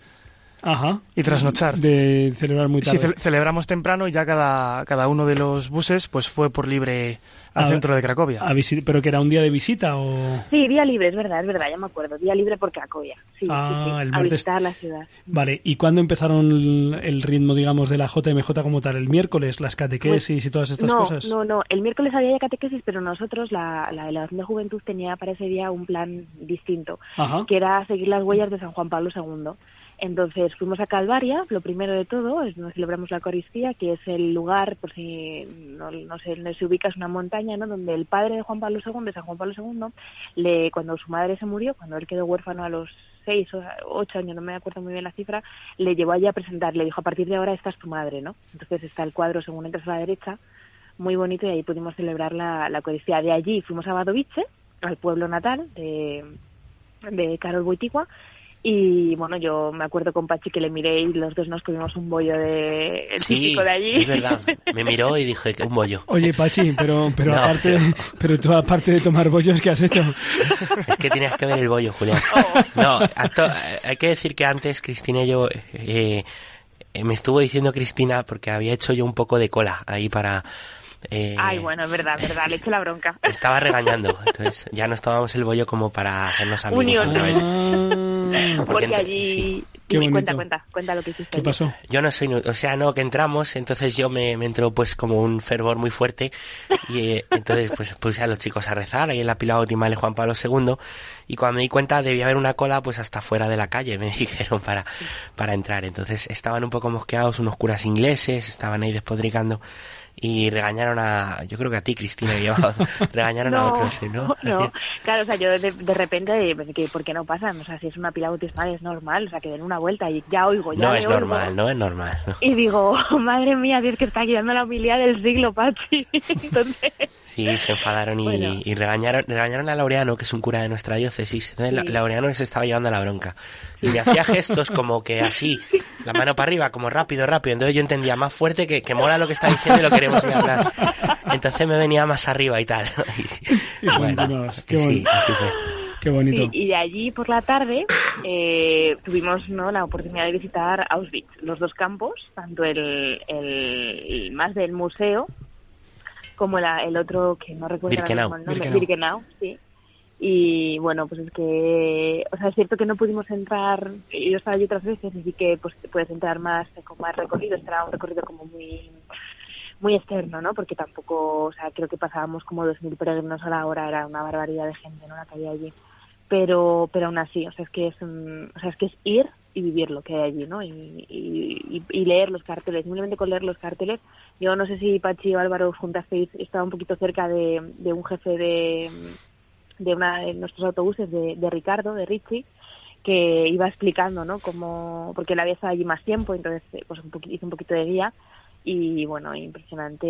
Ajá. y trasnochar. De celebrar muy Sí, tarde. ce- celebramos temprano y ya cada, cada uno de los buses pues fue por libre al A- centro de Cracovia. a ¿Pero que era un día de visita o...? Sí, día libre, es verdad, es verdad, ya me acuerdo. Día libre por Cracovia. Sí, Ah, sí, sí, el a martes- visitar la ciudad. Vale, ¿y cuándo empezaron el, el ritmo, digamos, de la JMJ como tal? ¿El miércoles? ¿Las catequesis y todas estas no, cosas? No, no, el miércoles había ya catequesis, pero nosotros, la, la delegación de juventud, tenía para ese día un plan distinto, Ajá. que era seguir las huellas de San Juan Pablo II. Entonces fuimos a Calvaria, lo primero de todo, es donde celebramos la Eucaristía, que es el lugar, por si no, no sé, donde se ubica, es una montaña, ¿no? Donde el padre de Juan Pablo II, de San Juan Pablo II, le, cuando su madre se murió, cuando él quedó huérfano a los seis o ocho años, no me acuerdo muy bien la cifra, le llevó allí a presentar, le dijo, a partir de ahora esta es tu madre, ¿no? Entonces está el cuadro según entras a la derecha, muy bonito, y ahí pudimos celebrar la, la. De allí fuimos a Badovice, al pueblo natal de, de Carol Boitigua, Y bueno, yo me acuerdo con Pachi que le miré y los dos nos comimos un bollo de, el Sí, típico de allí. es verdad. Me miró y dije que un bollo. Oye, Pachi, pero, pero No, aparte, pero tú aparte de tomar bollos, ¿qué has hecho? Es que tenías que ver el bollo, Julián. Oh. No, acto- hay que decir que antes Cristina y yo eh, eh, me estuvo diciendo Cristina porque había hecho yo un poco de cola ahí para eh, Ay, bueno, es verdad, es verdad, le eché la bronca. me estaba regañando, entonces ya nos tomamos el bollo como para hacernos amigos Unión. otra vez. Ah, Porque allí... sí. Qué cuenta, cuenta, cuenta lo que hiciste. ¿Qué pasó? Yo no soy, o sea, no, que entramos, entonces yo me, me entró pues como un fervor muy fuerte y eh, entonces pues puse a los chicos a rezar ahí en la pila bautismal de Juan Pablo II y cuando me di cuenta debía haber una cola pues hasta fuera de la calle, me dijeron para, para entrar. Entonces estaban un poco mosqueados unos curas ingleses, estaban ahí despodricando y regañaron a, yo creo que a ti Cristina, que llevaba- regañaron a otros, ¿sí, ¿no? no. Claro, o sea, yo de, de repente, que, ¿por qué no pasan? O sea, si es una pila bautismal es normal, o sea, que den una vuelta y ya oigo, ya No le es oigo. normal, no es normal. ¿no? Y digo, madre mía, Dios que está guiando la humildad del siglo, Pachi. Entonces, Sí, se enfadaron y, Bueno. y regañaron, regañaron a Laureano, que es un cura de nuestra diócesis. Entonces, Sí. Laureano les estaba llevando la bronca. Y me hacía gestos como que así, la mano para arriba, como rápido, rápido. Entonces yo entendía más fuerte que, que mola lo que está diciendo y lo queremos ir a hablar. Entonces me venía más arriba y tal. Y continuabas. Qué sí, bonito. así fue. Qué bonito. y, y de allí por la tarde eh, tuvimos ¿no? la oportunidad de visitar Auschwitz, los dos campos, tanto el, el más del museo como la- el otro que no recuerdo ahora Birkenau. mismo el nombre, Birkenau. Birkenau, sí. Y bueno, pues es que, o sea, es cierto que no pudimos entrar, yo estaba allí otras veces y sí que pues puedes entrar más con más recorrido, era un recorrido como muy muy externo, ¿no? Porque tampoco, o sea, creo que pasábamos como 2.000 peregrinos a la hora, era una barbaridad de gente, ¿no? La que había allí. Pero, pero aún así, o sea, es que es, o sea, es que es ir y vivir lo que hay allí, ¿no? Y, y, y- leer los carteles, simplemente con leer los carteles. Yo no sé si Pachi o Álvaro juntasteis, estaba un poquito cerca de, de un jefe de, de una de nuestros autobuses, de, de Ricardo, de Richie, que iba explicando, ¿no? Como, porque él había estado allí más tiempo, entonces, pues un poqui- hizo un poquito de guía y bueno, impresionante,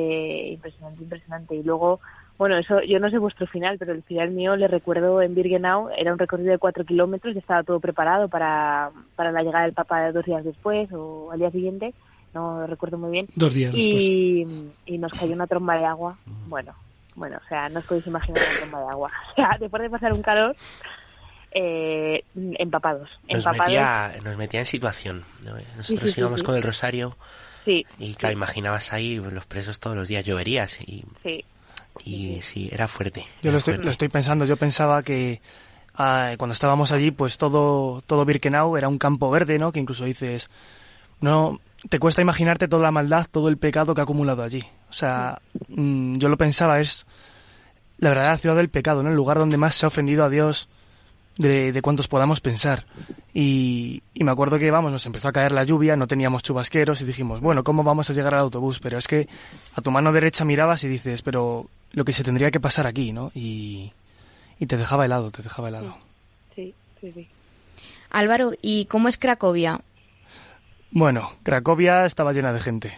impresionante, impresionante. Y luego, bueno, eso, yo no sé vuestro final, pero el final mío le recuerdo en Birkenau, era un recorrido de cuatro kilómetros y estaba todo preparado para, para la llegada del Papa dos días después o al día siguiente, no recuerdo muy bien. Dos días después. y, y nos cayó una tromba de agua, bueno, bueno, o sea, no os podéis imaginar una tromba de agua. O sea, después de pasar un calor, eh, empapados, Nos empapados. metía, nos metía en situación. ¿no? Nosotros Sí, sí, sí, íbamos sí. con el rosario Sí, y claro, imaginabas ahí los presos todos los días, lloverías y, sí. y sí, era fuerte. Yo era lo estoy, fuerte. lo estoy pensando, yo pensaba que ah, cuando estábamos allí, pues todo, todo Birkenau era un campo verde, ¿no? Que incluso dices, no, te cuesta imaginarte toda la maldad, todo el pecado que ha acumulado allí. O sea, mm, yo lo pensaba, es la verdadera ciudad del pecado, ¿no? El lugar donde más se ha ofendido a Dios de, de cuantos podamos pensar. Y, y me acuerdo que, vamos, nos empezó a caer la lluvia, no teníamos chubasqueros y dijimos, bueno, ¿cómo vamos a llegar al autobús? Pero es que a tu mano derecha mirabas y dices, pero lo que se tendría que pasar aquí, ¿no? Y, y te dejaba helado, te dejaba helado. Sí, sí, sí. Álvaro, ¿y cómo es Cracovia? Bueno, Cracovia estaba llena de gente.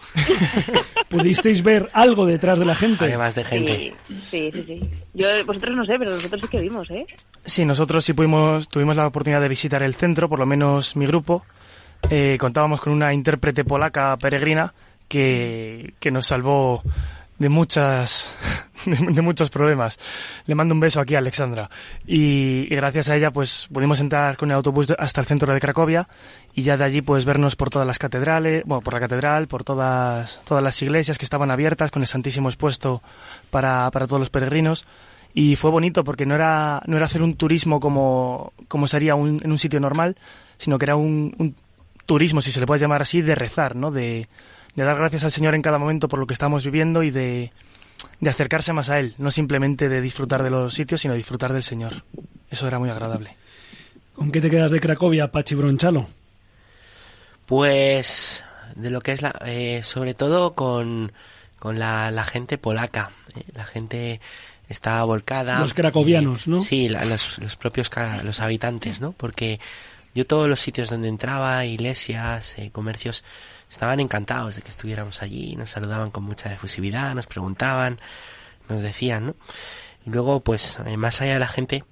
¿Pudisteis ver algo detrás de la gente? Además de gente. Sí, sí, sí, sí. Yo, vosotros no sé, pero nosotros sí que vimos, ¿eh? Sí, nosotros sí pudimos, tuvimos la oportunidad de visitar el centro, por lo menos mi grupo. Eh, contábamos con una intérprete polaca peregrina que, que nos salvó de muchas de, muchos problemas. Le mando un beso aquí a Alexandra. Y, gracias a ella pues pudimos entrar con el autobús hasta el centro de Cracovia y ya de allí pues vernos por todas las catedrales, bueno, por la catedral, por todas, todas las iglesias que estaban abiertas con el Santísimo expuesto para, para todos los peregrinos. Y fue bonito porque no era, no era hacer un turismo como, como sería un- en un sitio normal, sino que era un, un turismo, si se le puede llamar así, de rezar, ¿no? De, de dar gracias al Señor en cada momento por lo que estamos viviendo y de, de acercarse más a Él, no simplemente de disfrutar de los sitios, sino disfrutar del Señor. Eso era muy agradable. ¿Con qué te quedas de Cracovia, Pachi Bronchalo? Pues de lo que es la, eh, sobre todo con, con la, la gente polaca, ¿eh? la gente está volcada. Los cracovianos, ¿no? Sí, la- los, los propios los habitantes, ¿no? Porque yo todos los sitios donde entraba, iglesias, eh, comercios, estaban encantados de que estuviéramos allí, nos saludaban con mucha efusividad, nos preguntaban, nos decían, ¿no? Y luego, pues, eh, más allá de la gente,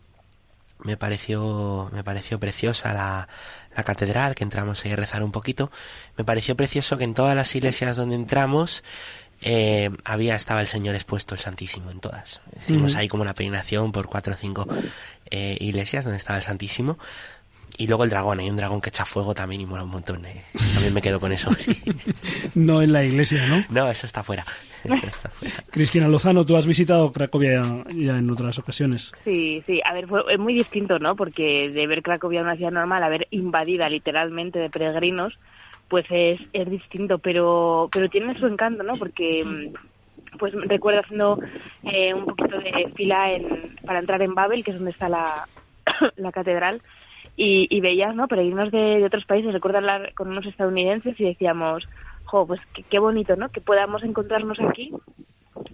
me pareció me pareció preciosa la, la catedral que entramos ahí a rezar un poquito. Me pareció precioso que en todas las iglesias donde entramos eh, había estaba el Señor expuesto el Santísimo en todas. Hicimos ahí como una peregrinación por cuatro o cinco eh, iglesias donde estaba el Santísimo y luego el dragón, hay un dragón que echa fuego también y mola un montón. Eh. También me quedo con eso. Sí. no en la iglesia, ¿no? No, eso está fuera. Cristina Lozano, tú has visitado Cracovia ya, en otras ocasiones. Sí, sí. A ver, fue, es muy distinto, ¿no? Porque de ver Cracovia una ciudad normal a ver invadida literalmente de peregrinos, pues es, es distinto, pero, pero tiene su encanto, ¿no? Porque mm, pues recuerdo haciendo eh, un poquito de fila en, para entrar en Babel, que es donde está la, la catedral, y, veías, ¿no? Peregrinos de, de otros países, recuerdo hablar con unos estadounidenses y decíamos, jo, pues qué, bonito, ¿no? Que podamos encontrarnos aquí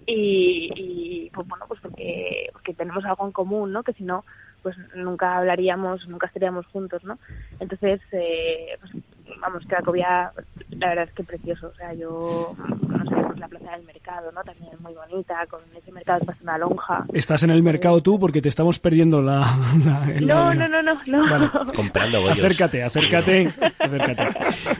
y, y pues bueno, pues porque, porque tenemos algo en común, ¿no? Que si no, pues nunca hablaríamos, nunca estaríamos juntos, ¿no? Entonces, eh, pues, vamos, Cracovia, la verdad es que precioso, o sea, yo, no sé, la plaza del mercado, ¿no? También muy bonita, con ese mercado pasa una lonja. ¿Estás en el mercado tú? Porque te estamos perdiendo la... la- el No, no, no, no, no. Vale. Comprando bollos. Acércate, acércate, acércate.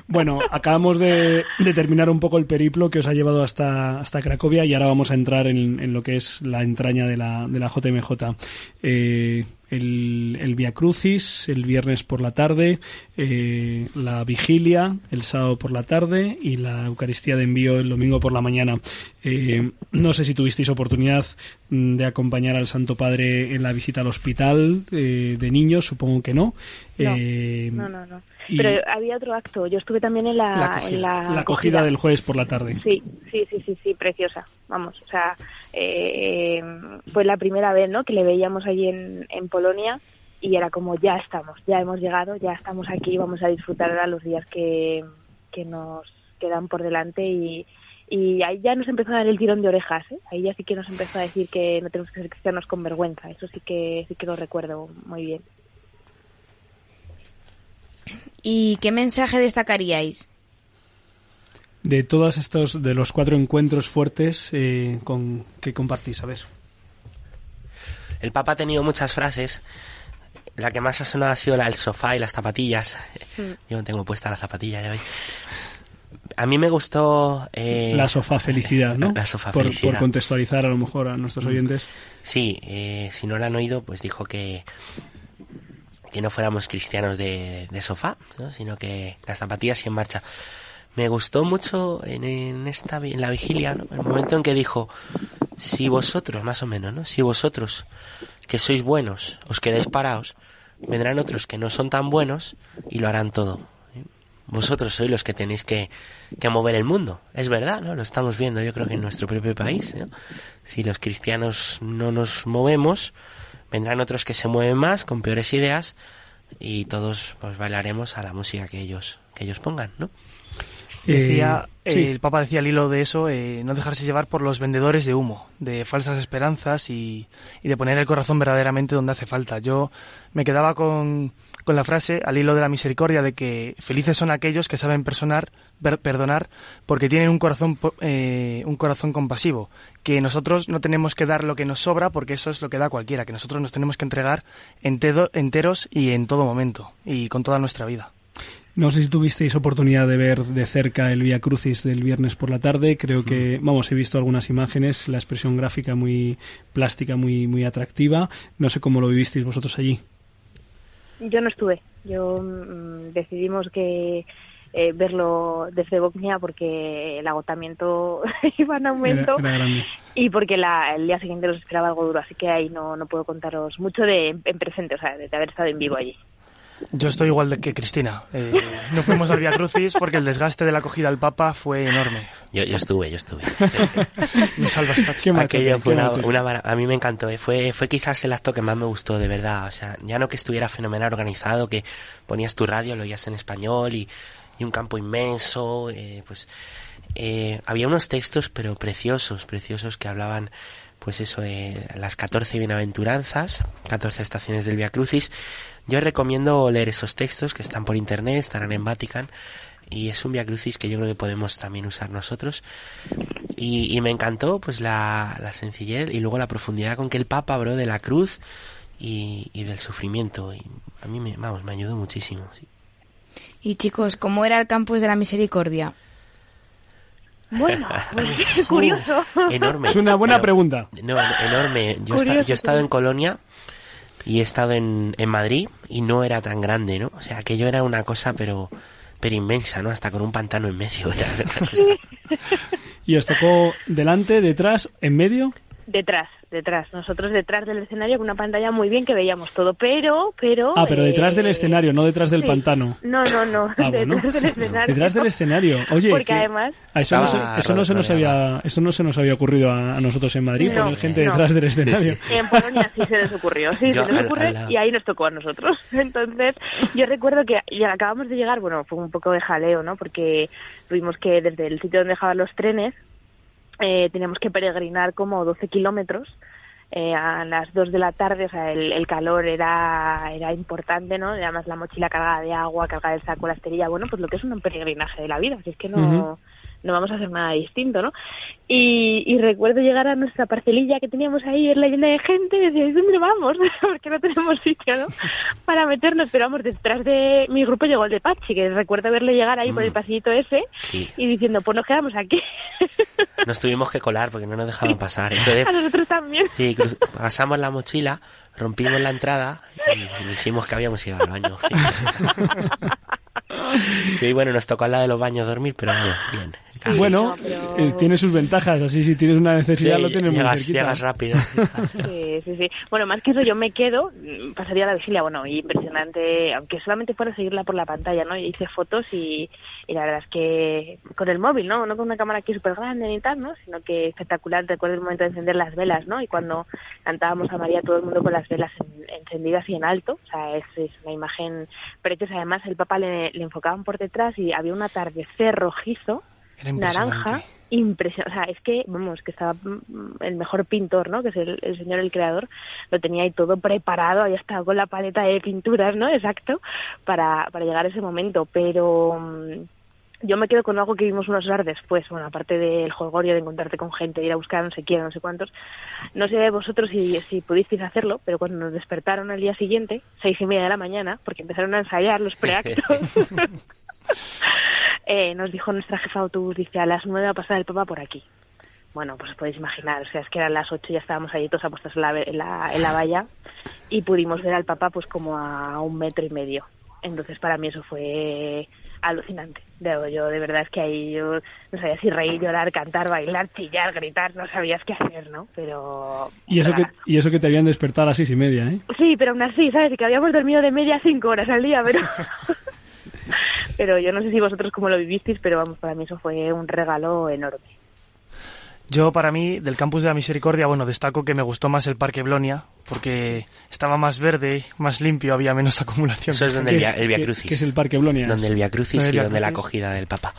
Bueno, acabamos de, de terminar un poco el periplo que os ha llevado hasta, hasta Cracovia y ahora vamos a entrar en, en lo que es la entraña de la, de la JMJ. Eh, el, el Via Crucis el viernes por la tarde, eh, la vigilia el sábado por la tarde y la Eucaristía de envío el domingo por la mañana. Eh, no sé si tuvisteis oportunidad mm, de acompañar al Santo Padre en la visita al hospital eh, de niños, supongo que no. No, Eh, no, no, no. y- Pero había otro acto. Yo estuve también en la, la acogida, en la, la acogida del jueves por la tarde. Sí, sí, sí, sí, sí, preciosa. Vamos, o sea, eh, fue la primera vez, ¿no? Que le veíamos allí en, en Polonia y era como ya estamos, ya hemos llegado, ya estamos aquí, vamos a disfrutar ahora los días que, que nos quedan por delante y, y ahí ya nos empezó a dar el tirón de orejas, ¿eh? Ahí ya sí que nos empezó a decir que no tenemos que ser cristianos con vergüenza. Eso sí que sí que lo recuerdo muy bien. ¿Y qué mensaje destacaríais? De todos estos, de los cuatro encuentros fuertes eh, con que compartís, a ver. El Papa ha tenido muchas frases. La que más ha sonado ha sido la del sofá y las zapatillas. Yo no tengo puesta la zapatilla, ya veis. A mí me gustó... eh, la sofá felicidad, ¿no? La sofá por, felicidad. por contextualizar a lo mejor a nuestros oyentes. Sí, eh, si no la han oído, pues dijo que que no fuéramos cristianos de, de sofá, ¿no? sino que las zapatillas y en marcha. Me gustó mucho en, en esta en la vigilia, ¿no? el momento en que dijo, si vosotros, más o menos, ¿no? si vosotros que sois buenos os quedáis parados, vendrán otros que no son tan buenos y lo harán todo. Vosotros sois los que tenéis que, que mover el mundo. Es verdad, ¿no? Lo estamos viendo yo creo que en nuestro propio país. ¿no? Si los cristianos no nos movemos, vendrán otros que se mueven más, con peores ideas, y todos pues bailaremos a la música que ellos, que ellos pongan, ¿no? Decía, Eh, sí. eh, el Papa decía al hilo de eso, eh, no dejarse llevar por los vendedores de humo, de falsas esperanzas y, y de poner el corazón verdaderamente donde hace falta. Yo me quedaba con, con la frase al hilo de la misericordia de que felices son aquellos que saben personar, perdonar porque tienen un corazón, eh, un corazón compasivo. Que nosotros no tenemos que dar lo que nos sobra porque eso es lo que da cualquiera, que nosotros nos tenemos que entregar entedo- enteros y en todo momento y con toda nuestra vida. No sé si tuvisteis oportunidad de ver de cerca el Via Crucis del viernes por la tarde. Creo que, vamos, he visto algunas imágenes, la expresión gráfica muy plástica, muy, muy atractiva. No sé cómo lo vivisteis vosotros allí. Yo no estuve. Yo mm, decidimos que eh, verlo desde Bosnia porque el agotamiento iba en aumento Era, era grande. y porque la, el día siguiente los esperaba algo duro. Así que ahí no, no puedo contaros mucho de en presente, o sea, de haber estado en vivo allí. Yo estoy igual de que Cristina. Eh, no fuimos al Via Crucis porque el desgaste de la acogida al Papa fue enorme. Yo, yo estuve, yo estuve. Me salvas, Pachi. Aquello fue una, una mara- a mí me encantó, ¿eh? fue, fue quizás el acto que más me gustó, de verdad. O sea, ya no que estuviera fenomenal organizado, que ponías tu radio, lo oías en español y, y un campo inmenso, eh, pues eh, había unos textos, pero preciosos, preciosos que hablaban, pues eso, eh, las 14 bienaventuranzas, 14 estaciones del Via Crucis. Yo recomiendo leer esos textos que están por internet, estarán en Vatican. Y es un Via Crucis que yo creo que podemos también usar nosotros. Y, y me encantó pues la, la sencillez y luego la profundidad con que el Papa habló de la cruz y, y del sufrimiento. Y a mí me, vamos, me ayudó muchísimo. sí. Y chicos, ¿cómo era el campus de la misericordia? Bueno, pues, curioso. Enorme. Es una buena pregunta. No, en- enorme. Yo, he esta- estado en. Colonia y he estado en, en Madrid y no era tan grande, ¿no? O sea, aquello era una cosa, pero, pero inmensa, ¿no? Hasta con un pantano en medio. Era una cosa- ¿Y os tocó delante, detrás, en medio? Detrás, detrás. Nosotros detrás del escenario con una pantalla muy bien que veíamos todo, pero, pero... Ah, pero detrás del eh, escenario, no detrás del sí. pantano. No, no, no, Ah, bueno. detrás del escenario. Detrás del escenario. Oye, Porque que- además... eso, no, se, eso no se nos había, eso no se nos había ocurrido a, a nosotros en Madrid, No, poner gente no. detrás del escenario. En Polonia sí se les ocurrió, sí, Yo se les al- ocurre al lado. y ahí nos tocó a nosotros. Entonces, yo recuerdo que ya acabamos de llegar, bueno, fue un poco de jaleo, ¿no? Porque tuvimos que, desde el sitio donde dejaban los trenes, eh, teníamos que peregrinar como 12 kilómetros eh, a las 2 de la tarde, o sea, el, el calor era, era importante, ¿no? Además la mochila cargada de agua, cargada el saco, la esterilla, bueno, pues lo que es un peregrinaje de la vida, así es que no. No vamos a hacer nada distinto, ¿no? Y, y recuerdo llegar a nuestra parcelilla que teníamos ahí, verla llena de gente, y decía, ¿dónde vamos? Porque no tenemos sitio, ¿no? Para meternos, pero vamos, detrás de mi grupo llegó el de Pachi, que recuerdo verle llegar ahí por el Mm. pasillito ese, Sí. y diciendo, pues nos quedamos aquí. Nos tuvimos que colar porque no nos dejaban pasar. Entonces, a nosotros también. sí, pasamos la mochila, rompimos la entrada y dijimos que habíamos ido al baño. Y bueno, nos tocó al lado de los baños dormir, pero vamos, bien. Casi. Bueno, pero- eh, tiene sus ventajas, así si tienes una necesidad Sí, lo tienes muy llegas, cerquita. llegas rápido. Sí, sí, sí. Bueno, más que eso, yo me quedo, mm, pasaría la vigilia, bueno, impresionante, aunque solamente fuera seguirla por la pantalla, ¿no? Yo hice fotos y, y la verdad es que con el móvil, ¿no? No con una cámara aquí súper grande ni tal, ¿no? Sino que espectacular, recuerdo el momento de encender las velas, ¿no? Y cuando cantábamos a María, todo el mundo con las velas en- encendidas y en alto, o sea, es, es una imagen preciosa. Además, el Papa le, le enfocaban por detrás y había un atardecer rojizo. Naranja, impresionante. O sea, es que, vamos, que estaba mm, el mejor pintor, ¿no? Que es el, el señor, el creador, lo tenía ahí todo preparado, había estado con la paleta de pinturas, ¿no? Exacto, para, para llegar a ese momento. Pero mm, yo me quedo con algo que vimos unas horas después, bueno, aparte del jolgorio de encontrarte con gente, ir a buscar no sé quién, no sé cuántos. No sé vosotros si, si pudisteis hacerlo, pero cuando nos despertaron al día siguiente, seis y media de la mañana, porque empezaron a ensayar los preactos, eh, nos dijo nuestra jefa de autobús, dice, a las nueve va a pasar el Papa por aquí. Bueno, pues os podéis imaginar, o sea, es que eran las ocho y ya estábamos allí todos apuestos en la, en la, en la valla y pudimos ver al Papa pues como a un metro y medio. Entonces para mí eso fue alucinante. De- Yo de verdad es que ahí yo no sabía si reír, llorar, cantar, bailar, chillar, gritar, no sabías qué hacer, ¿no? Pero... Y eso, que, y eso que te habían despertado a las seis y media, ¿eh? Sí, pero aún así, ¿sabes? Que habíamos dormido de media a cinco horas al día, pero... pero yo no sé si vosotros cómo lo vivisteis, pero vamos, para mí eso fue un regalo enorme. Yo, para mí, del campus de la Misericordia, bueno, destaco que me gustó más el Parque Blonia, porque estaba más verde, más limpio, había menos acumulación. Eso es donde ¿Qué el, via, el Via Crucis. qué es el Parque Blonia? Donde el Via Crucis Donde el y donde la acogida del Papa.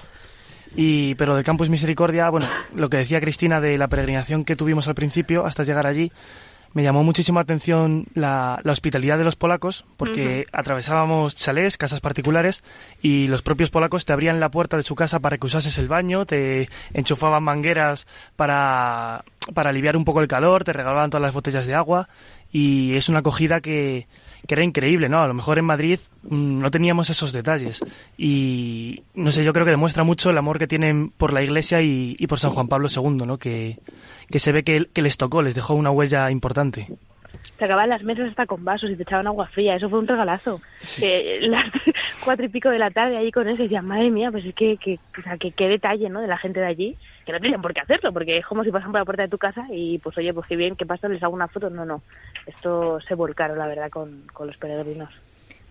Y, pero del Campus Misericordia, bueno, lo que decía Cristina de la peregrinación que tuvimos al principio hasta llegar allí, me llamó muchísimo la atención la, la hospitalidad de los polacos, porque atravesábamos chalés, casas particulares, y los propios polacos te abrían la puerta de su casa para que usases el baño, te enchufaban mangueras para, para aliviar un poco el calor, te regalaban todas las botellas de agua, y es una acogida que, que era increíble, ¿no? A lo mejor en Madrid mm, no teníamos esos detalles. Y no sé, yo creo que demuestra mucho el amor que tienen por la Iglesia y, y por San Juan Pablo II, ¿no? Que, que se ve que, que les tocó, les dejó una huella importante. Se acababan las mesas hasta con vasos y te echaban agua fría. Eso fue un regalazo. Eh, las cuatro y pico de la tarde ahí con eso y decían, madre mía, pues es que, que, o sea, que qué detalle, ¿no? De la gente de allí. Que no tenían por qué hacerlo, porque es como si pasan por la puerta de tu casa y pues oye, pues qué bien, ¿qué pasa? Les hago una foto. No, no. Esto se volcaron, la verdad, con, con los peregrinos.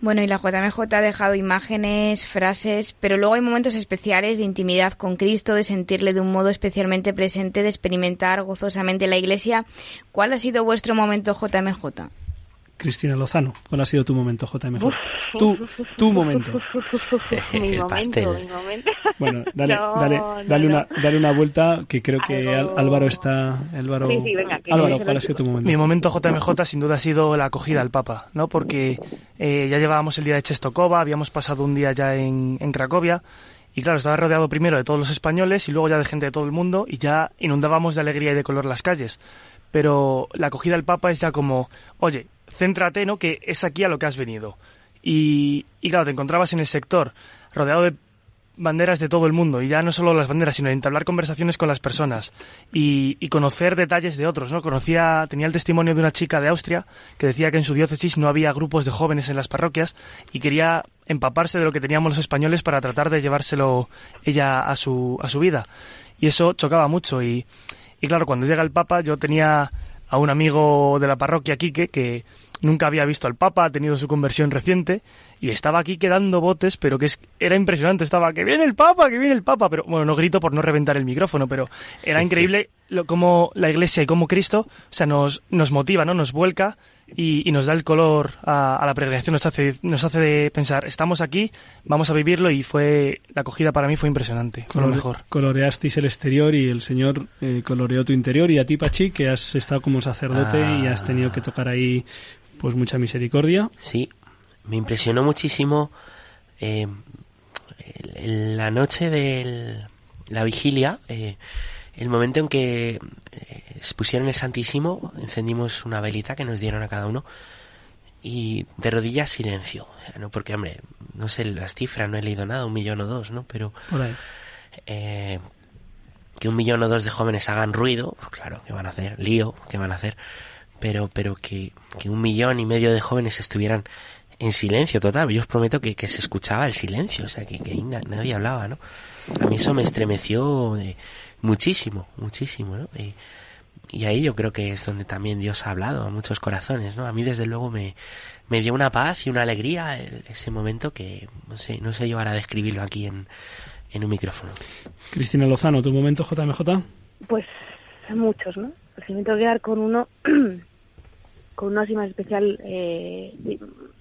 Bueno, y la JMJ ha dejado imágenes, frases, pero luego hay momentos especiales de intimidad con Cristo, de sentirle de un modo especialmente presente, de experimentar gozosamente la Iglesia. ¿Cuál ha sido vuestro momento JMJ? Cristina Lozano, ¿cuál ha sido tu momento, JMJ? Tu, tu momento. mi El momento, pastel. mi momento. Bueno, dale, No, dale, dale, no. una, dale una vuelta que creo que Al- Algo- Álvaro está... Álvaro, Sí, sí, venga, que Álvaro, se ¿cuál ha sido tu momento? Mi momento JMJ sin duda ha sido la acogida al Papa, ¿no? Porque eh, ya llevábamos el día de Chestokova, habíamos pasado un día ya en, en Cracovia y claro, estaba rodeado primero de todos los españoles y luego ya de gente de todo el mundo y ya inundábamos de alegría y de color las calles. Pero la acogida al Papa es ya como, oye, céntrate, ¿no? Que es aquí a lo que has venido. Y, y claro, te encontrabas en el sector rodeado de banderas de todo el mundo y ya no solo las banderas sino entablar conversaciones con las personas y, conocer detalles de otros no conocía tenía el testimonio de una chica de Austria que decía que en su diócesis no había grupos de jóvenes en las parroquias y quería empaparse de lo que teníamos los españoles para tratar de llevárselo ella a su a su vida y eso chocaba mucho y, y claro cuando llega el Papa yo tenía a un amigo de la parroquia Quique que nunca había visto al Papa, ha tenido su conversión reciente y estaba aquí quedando botes, pero que es, era impresionante, estaba que viene el Papa, que viene el Papa, pero bueno, no grito por no reventar el micrófono, pero era increíble lo, cómo la Iglesia y cómo Cristo, o sea, nos, nos motiva, ¿no? Nos vuelca y, y nos da el color a, a, la peregrinación, nos hace, nos hace de pensar, estamos aquí, vamos a vivirlo y fue, la acogida para mí fue impresionante, Colore, lo mejor. Coloreasteis el exterior y el Señor eh, coloreó tu interior y a ti, Pachi, que has estado como sacerdote ah. y has tenido que tocar ahí pues mucha misericordia. Sí, me impresionó muchísimo eh, la noche de la vigilia, eh, el momento en que eh, se pusieron el Santísimo, encendimos una velita que nos dieron a cada uno y de rodillas silencio, no porque hombre, no sé las cifras, no he leído nada, un millón o dos, ¿no? Pero eh, que un millón o dos de jóvenes hagan ruido, pues claro, ¿qué van a hacer? Lío, ¿qué van a hacer? Pero, pero que, que, un millón y medio de jóvenes estuvieran en silencio total. Yo os prometo que, que se escuchaba el silencio, o sea, que, que nadie hablaba, ¿no? A mí eso me estremeció eh, muchísimo, muchísimo, ¿no? Y, y, ahí yo creo que es donde también Dios ha hablado a muchos corazones, ¿no? A mí desde luego me, me dio una paz y una alegría el, ese momento que no sé, no sé llevar a describirlo aquí en, en un micrófono. Cristina Lozano, ¿tu momento JMJ? Pues muchos, ¿no? Pues si me tengo que quedar con uno, con uno así más especial, eh,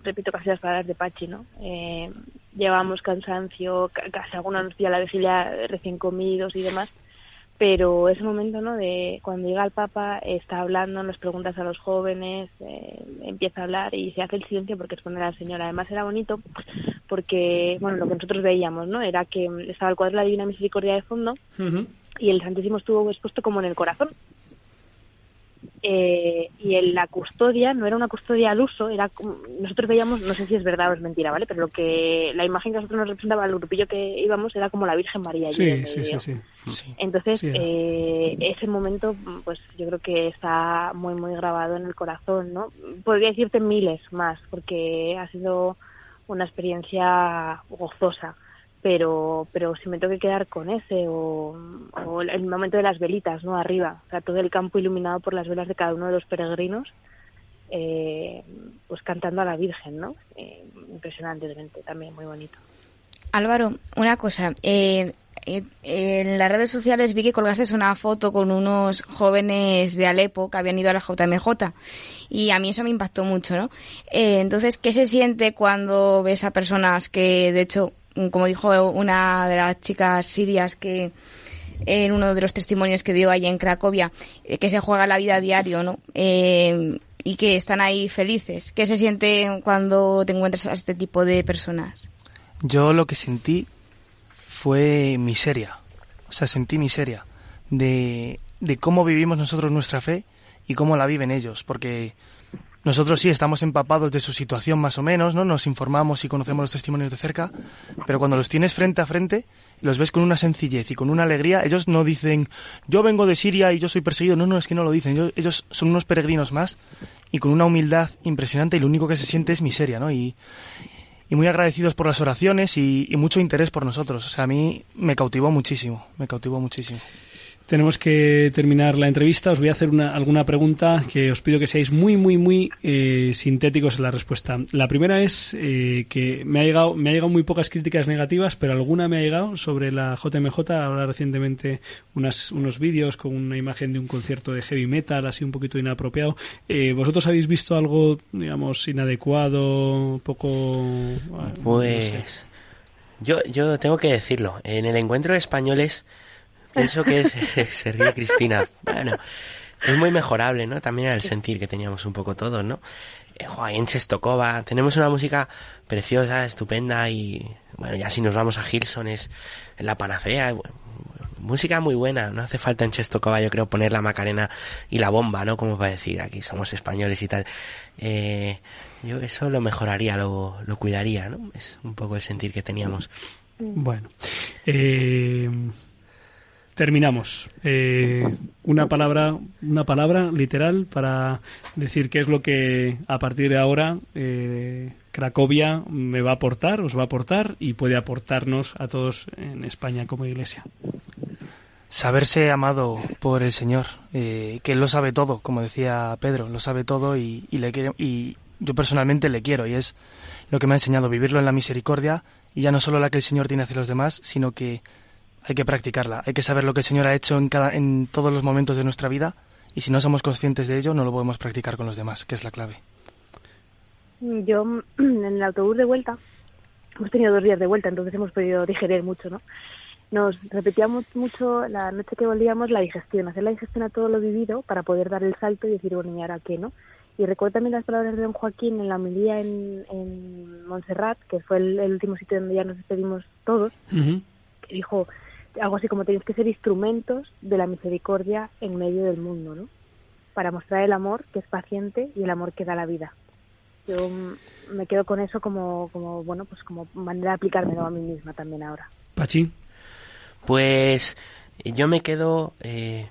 repito casi las palabras de Pachi, ¿no? Eh, llevamos cansancio, casi alguna nos la vigilia recién comidos y demás, pero ese momento, ¿no? De cuando llega el Papa, está hablando, nos preguntas a los jóvenes, eh, empieza a hablar y se hace el silencio porque responde la señora. Además era bonito porque, bueno, lo que nosotros veíamos, ¿no? Era que estaba el cuadro de la Divina Misericordia de fondo uh -huh. y el Santísimo estuvo expuesto como en el corazón eh, y en la custodia no era una custodia al uso, era nosotros veíamos, no sé si es verdad o es mentira, ¿vale? Pero lo que la imagen que nosotros nos representaba el grupillo que íbamos era como la Virgen María. Sí, sí, sí, sí, sí, Entonces, sí, eh, ese momento, pues yo creo que está muy, muy grabado en el corazón, ¿no? Podría decirte miles más, porque ha sido una experiencia gozosa pero pero si me tengo que quedar con ese o, el momento de las velitas no arriba. O sea todo el campo iluminado por las velas de cada uno de los peregrinos eh, pues cantando a la Virgen no eh, impresionantemente también muy bonito. Álvaro una cosa eh, en las redes sociales vi que colgaste una foto con unos jóvenes de Alepo que habían ido a la JMJ y a mí eso me impactó mucho, ¿no? Eh, entonces, ¿qué se siente cuando ves a personas que, de hecho, como dijo una de las chicas sirias que en uno de los testimonios que dio ahí en Cracovia, que se juega la vida a diario, ¿no? Eh, y que están ahí felices. ¿Qué se siente cuando te encuentras a este tipo de personas? Yo lo que sentí fue miseria. O sea, sentí miseria de, de cómo vivimos nosotros nuestra fe y cómo la viven ellos. Porque nosotros sí estamos empapados de su situación más o menos, ¿no? Nos informamos y conocemos los testimonios de cerca, pero cuando los tienes frente a frente, los ves con una sencillez y con una alegría, ellos no dicen, yo vengo de Siria y yo soy perseguido, no, no, es que no lo dicen, ellos, ellos son unos peregrinos más y con una humildad impresionante y lo único que se siente es miseria, ¿no? Y, y muy agradecidos por las oraciones y, y mucho interés por nosotros. O sea, a mí me cautivó muchísimo, me cautivó muchísimo. Tenemos que terminar la entrevista. Os voy a hacer una, alguna pregunta que os pido que seáis muy, muy, muy eh, sintéticos en la respuesta. La primera es eh, que me ha, llegado, me ha llegado muy pocas críticas negativas, pero alguna me ha llegado sobre la JMJ. Ahora recientemente unas, unos vídeos con una imagen de un concierto de heavy metal, así un poquito inapropiado. Eh, ¿Vosotros habéis visto algo, digamos, inadecuado, poco... Pues... No sé. Yo, yo tengo que decirlo. En el encuentro de españoles Pienso que es, se Cristina. Bueno, es muy mejorable, ¿no? También era el sentir que teníamos un poco todos, ¿no? Eh, Joaquín Chestokova, tenemos una música preciosa, estupenda y, bueno, ya si nos vamos a Gilson es la panacea, música muy buena, no hace falta en Chestokova, yo creo, poner la Macarena y la bomba, ¿no? Como para decir, aquí somos españoles y tal. Eh, yo eso lo mejoraría, lo, lo cuidaría, ¿no? Es un poco el sentir que teníamos. Bueno. Eh, terminamos. Eh, una palabra, una palabra literal para decir qué es lo que a partir de ahora eh, Cracovia me va a aportar, os va a aportar y puede aportarnos a todos en España como Iglesia. Saberse amado por el Señor, eh, que Él lo sabe todo, como decía Pedro, lo sabe todo y, y le quiere, y yo personalmente le quiero y es lo que me ha enseñado vivirlo en la misericordia y ya no solo la que el Señor tiene hacia los demás, sino que hay que practicarla, hay que saber lo que el Señor ha hecho en, cada, en todos los momentos de nuestra vida y si no somos conscientes de ello no lo podemos practicar con los demás, que es la clave. Yo en el autobús de vuelta, hemos tenido dos días de vuelta, entonces hemos podido digerir mucho, ¿no? Nos repetíamos mucho la noche que volvíamos la digestión, hacer la digestión a todo lo vivido para poder dar el salto y decir, bueno, ¿y ahora qué, no? Y recuerdo también las palabras de don Joaquín en la homilía en, en Montserrat, que fue el, el, último sitio donde ya nos despedimos todos, uh -huh. que dijo algo así como tenéis que ser instrumentos de la misericordia en medio del mundo, ¿no? Para mostrar el amor que es paciente y el amor que da la vida. Yo me quedo con eso como, como bueno, pues como manera de aplicármelo a mí misma también ahora. Pachi. Pues yo me quedo eh,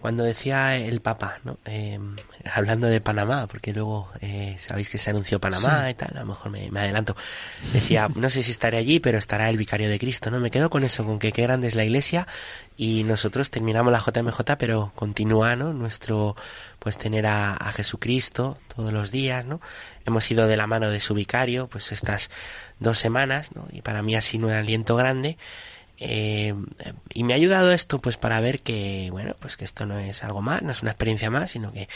cuando decía el Papa, ¿no? Eh, hablando de Panamá, porque luego eh, sabéis que se anunció Panamá sí. y tal, a lo mejor me, me, adelanto. Decía, no sé si estaré allí, pero estará el vicario de Cristo, ¿no? Me quedo con eso, con que qué grande es la iglesia y nosotros terminamos la JMJ, pero continúa, ¿no? Nuestro, pues tener a, a Jesucristo todos los días, ¿no? Hemos ido de la mano de su vicario, pues estas dos semanas, ¿no? Y para mí ha sido un aliento grande. Eh, y me ha ayudado esto pues para ver que bueno pues que esto no es algo más no es una experiencia más sino que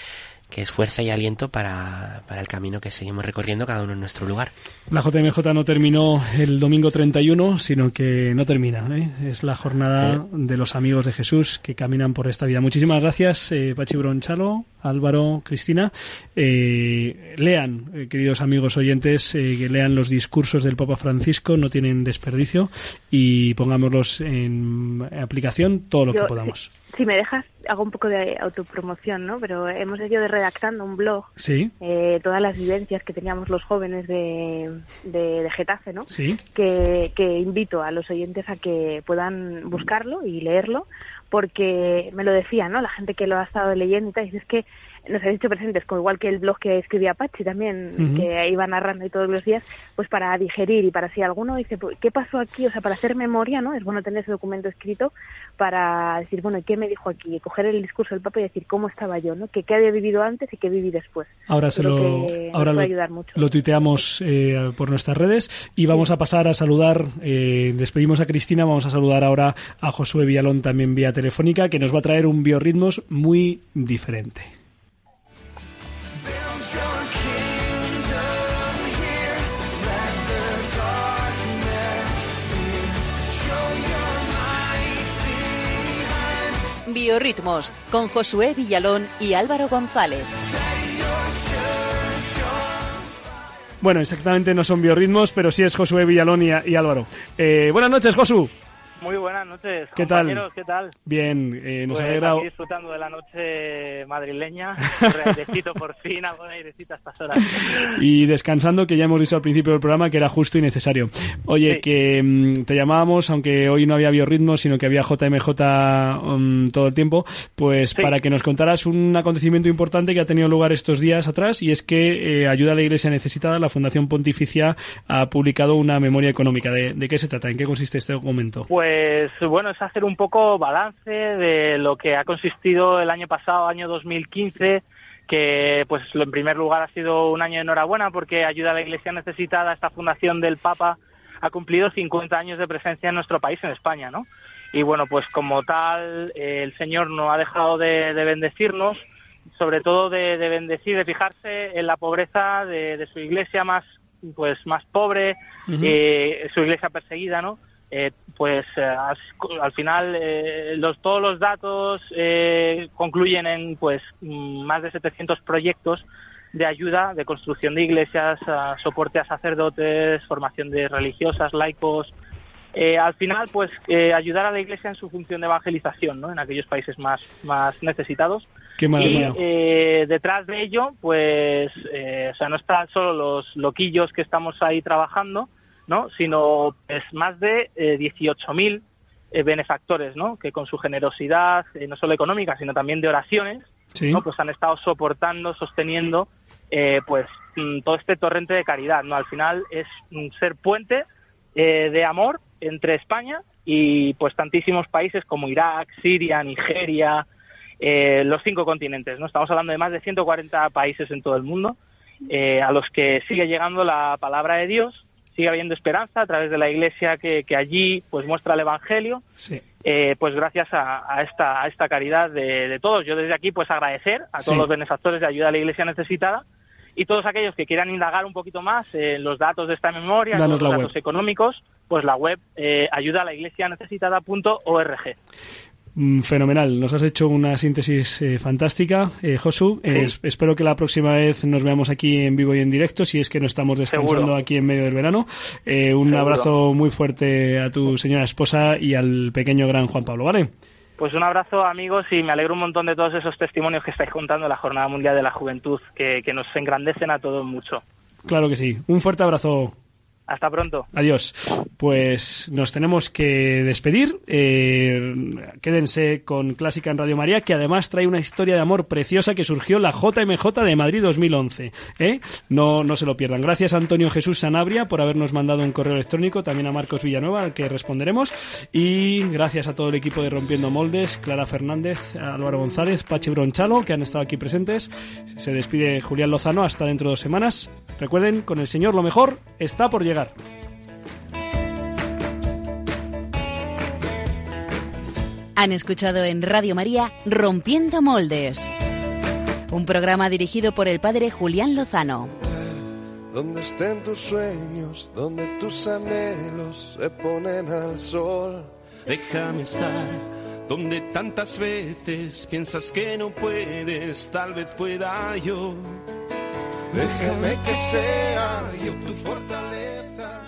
que es fuerza y aliento para, para, el camino que seguimos recorriendo cada uno en nuestro lugar. La JMJ no terminó el domingo 31, sino que no termina. ¿eh? Es la jornada ¿Eh? de los amigos de Jesús que caminan por esta vida. Muchísimas gracias, eh, Pachi Bronchalo, Álvaro, Cristina. Eh, lean, eh, queridos amigos oyentes, eh, que lean los discursos del Papa Francisco, no tienen desperdicio, y pongámoslos en aplicación todo lo Yo, que podamos. Si, si, me dejas, hago un poco de autopromoción, ¿no? Pero hemos ido redactando un blog, sí. eh, todas las vivencias que teníamos los jóvenes de, de, de Getafe, ¿no? Sí. Que, que invito a los oyentes a que puedan buscarlo y leerlo, porque me lo decía, ¿no? La gente que lo ha estado leyendo y tal, dice, es que nos habéis hecho presentes, como igual que el blog que escribía Pachi también, uh -huh. que iba narrando y todos los días, pues para digerir y para si alguno dice, pues, ¿qué pasó aquí? O sea, para hacer memoria, ¿no? Es bueno tener ese documento escrito para decir, bueno, ¿qué me dijo aquí? Y coger el discurso del Papa y decir, ¿cómo estaba yo? ¿no? ¿Qué, qué había vivido antes y qué viví después? Ahora se lo, ahora lo, lo, tuiteamos eh, por nuestras redes y vamos sí. a pasar a saludar, eh, despedimos a Cristina, vamos a saludar ahora a Josué Villalón también vía telefónica, que nos va a traer un biorritmos muy diferente. Biorritmos con Josué Villalón y Álvaro González. Bueno, exactamente no son biorritmos, pero sí es Josué Villalón y, y Álvaro. Eh, buenas noches, Josu. Muy buenas noches, ¿Qué tal? ¿Qué tal? Bien, eh, nos pues alegra... Aquí disfrutando de la noche madrileña, airecito por fin, algo de airecito a estas horas. Y descansando, que ya hemos dicho al principio del programa que era justo y necesario. Oye, sí. que um, te llamábamos, aunque hoy no había biorritmo, sino que había JMJ um, todo el tiempo, pues sí. para que nos contaras un acontecimiento importante que ha tenido lugar estos días atrás, y es que eh, Ayuda a la Iglesia Necesitada, la Fundación Pontificia, ha publicado una memoria económica. ¿De, de qué se trata? ¿En qué consiste este documento? Pues pues bueno, es hacer un poco balance de lo que ha consistido el año pasado, año 2015, que pues en primer lugar ha sido un año de enhorabuena porque Ayuda a la Iglesia Necesitada, esta fundación del Papa, ha cumplido 50 años de presencia en nuestro país, en España, ¿no? Y bueno, pues como tal, eh, el Señor no ha dejado de, de bendecirnos, sobre todo de, de, bendecir, de fijarse en la pobreza de, de su iglesia más pues más pobre, uh -huh. eh, su iglesia perseguida, ¿no? Eh, pues eh, al, al, final eh, los, todos los datos eh, concluyen en pues más de 700 proyectos de ayuda, de construcción de iglesias, a soporte a sacerdotes, formación de religiosas, laicos, eh, al final, pues eh, ayudar a la Iglesia en su función de evangelización, ¿no? En aquellos países más, más necesitados. Qué. Y eh, detrás de ello, pues, o sea, no están solo los loquillos que estamos ahí trabajando, ¿no? Sino pues, más de 18.000 benefactores, ¿no? Que con su generosidad, no solo económica, sino también de oraciones, ¿no? Pues han estado soportando, sosteniendo, pues, mm, todo este torrente de caridad, ¿no? Al final es ser puente de amor entre España y pues tantísimos países como Irak, Siria, Nigeria, eh, los cinco continentes. ¿no? Estamos hablando de más de 140 países en todo el mundo eh, a los que sigue llegando la palabra de Dios, sigue habiendo esperanza a través de la Iglesia que, allí pues muestra el Evangelio. Eh, pues gracias a, esta, a esta caridad de, de, todos. Yo desde aquí pues agradecer a todos los benefactores de ayuda a la Iglesia necesitada y todos aquellos que quieran indagar un poquito más en los datos de esta memoria, los datos económicos, pues la web eh, ayuda a la iglesia necesitada.org. Mm, fenomenal, nos has hecho una síntesis eh, fantástica, eh, Josu. espero que la próxima vez nos veamos aquí en vivo y en directo, si es que no estamos descansando aquí en medio del verano. un abrazo muy fuerte a tu señora esposa y al pequeño gran Juan Pablo, ¿vale? Pues un abrazo amigos y me alegro un montón de todos esos testimonios que estáis contando en la Jornada Mundial de la Juventud, que, que nos engrandecen a todos mucho. Claro que sí. Un fuerte abrazo. Hasta pronto. Adiós. Pues nos tenemos que despedir. Eh, quédense con Clásica en Radio María, que además trae una historia de amor preciosa que surgió la JMJ de Madrid 2011. ¿eh? No, no se lo pierdan. Gracias a Antonio Jesús Sanabria por habernos mandado un correo electrónico, también a Marcos Villanueva, al que responderemos. Y gracias a todo el equipo de Rompiendo Moldes, Clara Fernández, Álvaro González, Pachi Bronchalo, que han estado aquí presentes. Se despide Julián Lozano hasta dentro de dos semanas. Recuerden, con el Señor lo mejor está por llegar. Han escuchado en Radio María Rompiendo Moldes, un programa dirigido por el padre Julián Lozano. Donde estén tus sueños, donde tus anhelos se ponen al sol. Déjame estar donde tantas veces piensas que no puedes, tal vez pueda yo. Déjame que sea yo tu fortaleza.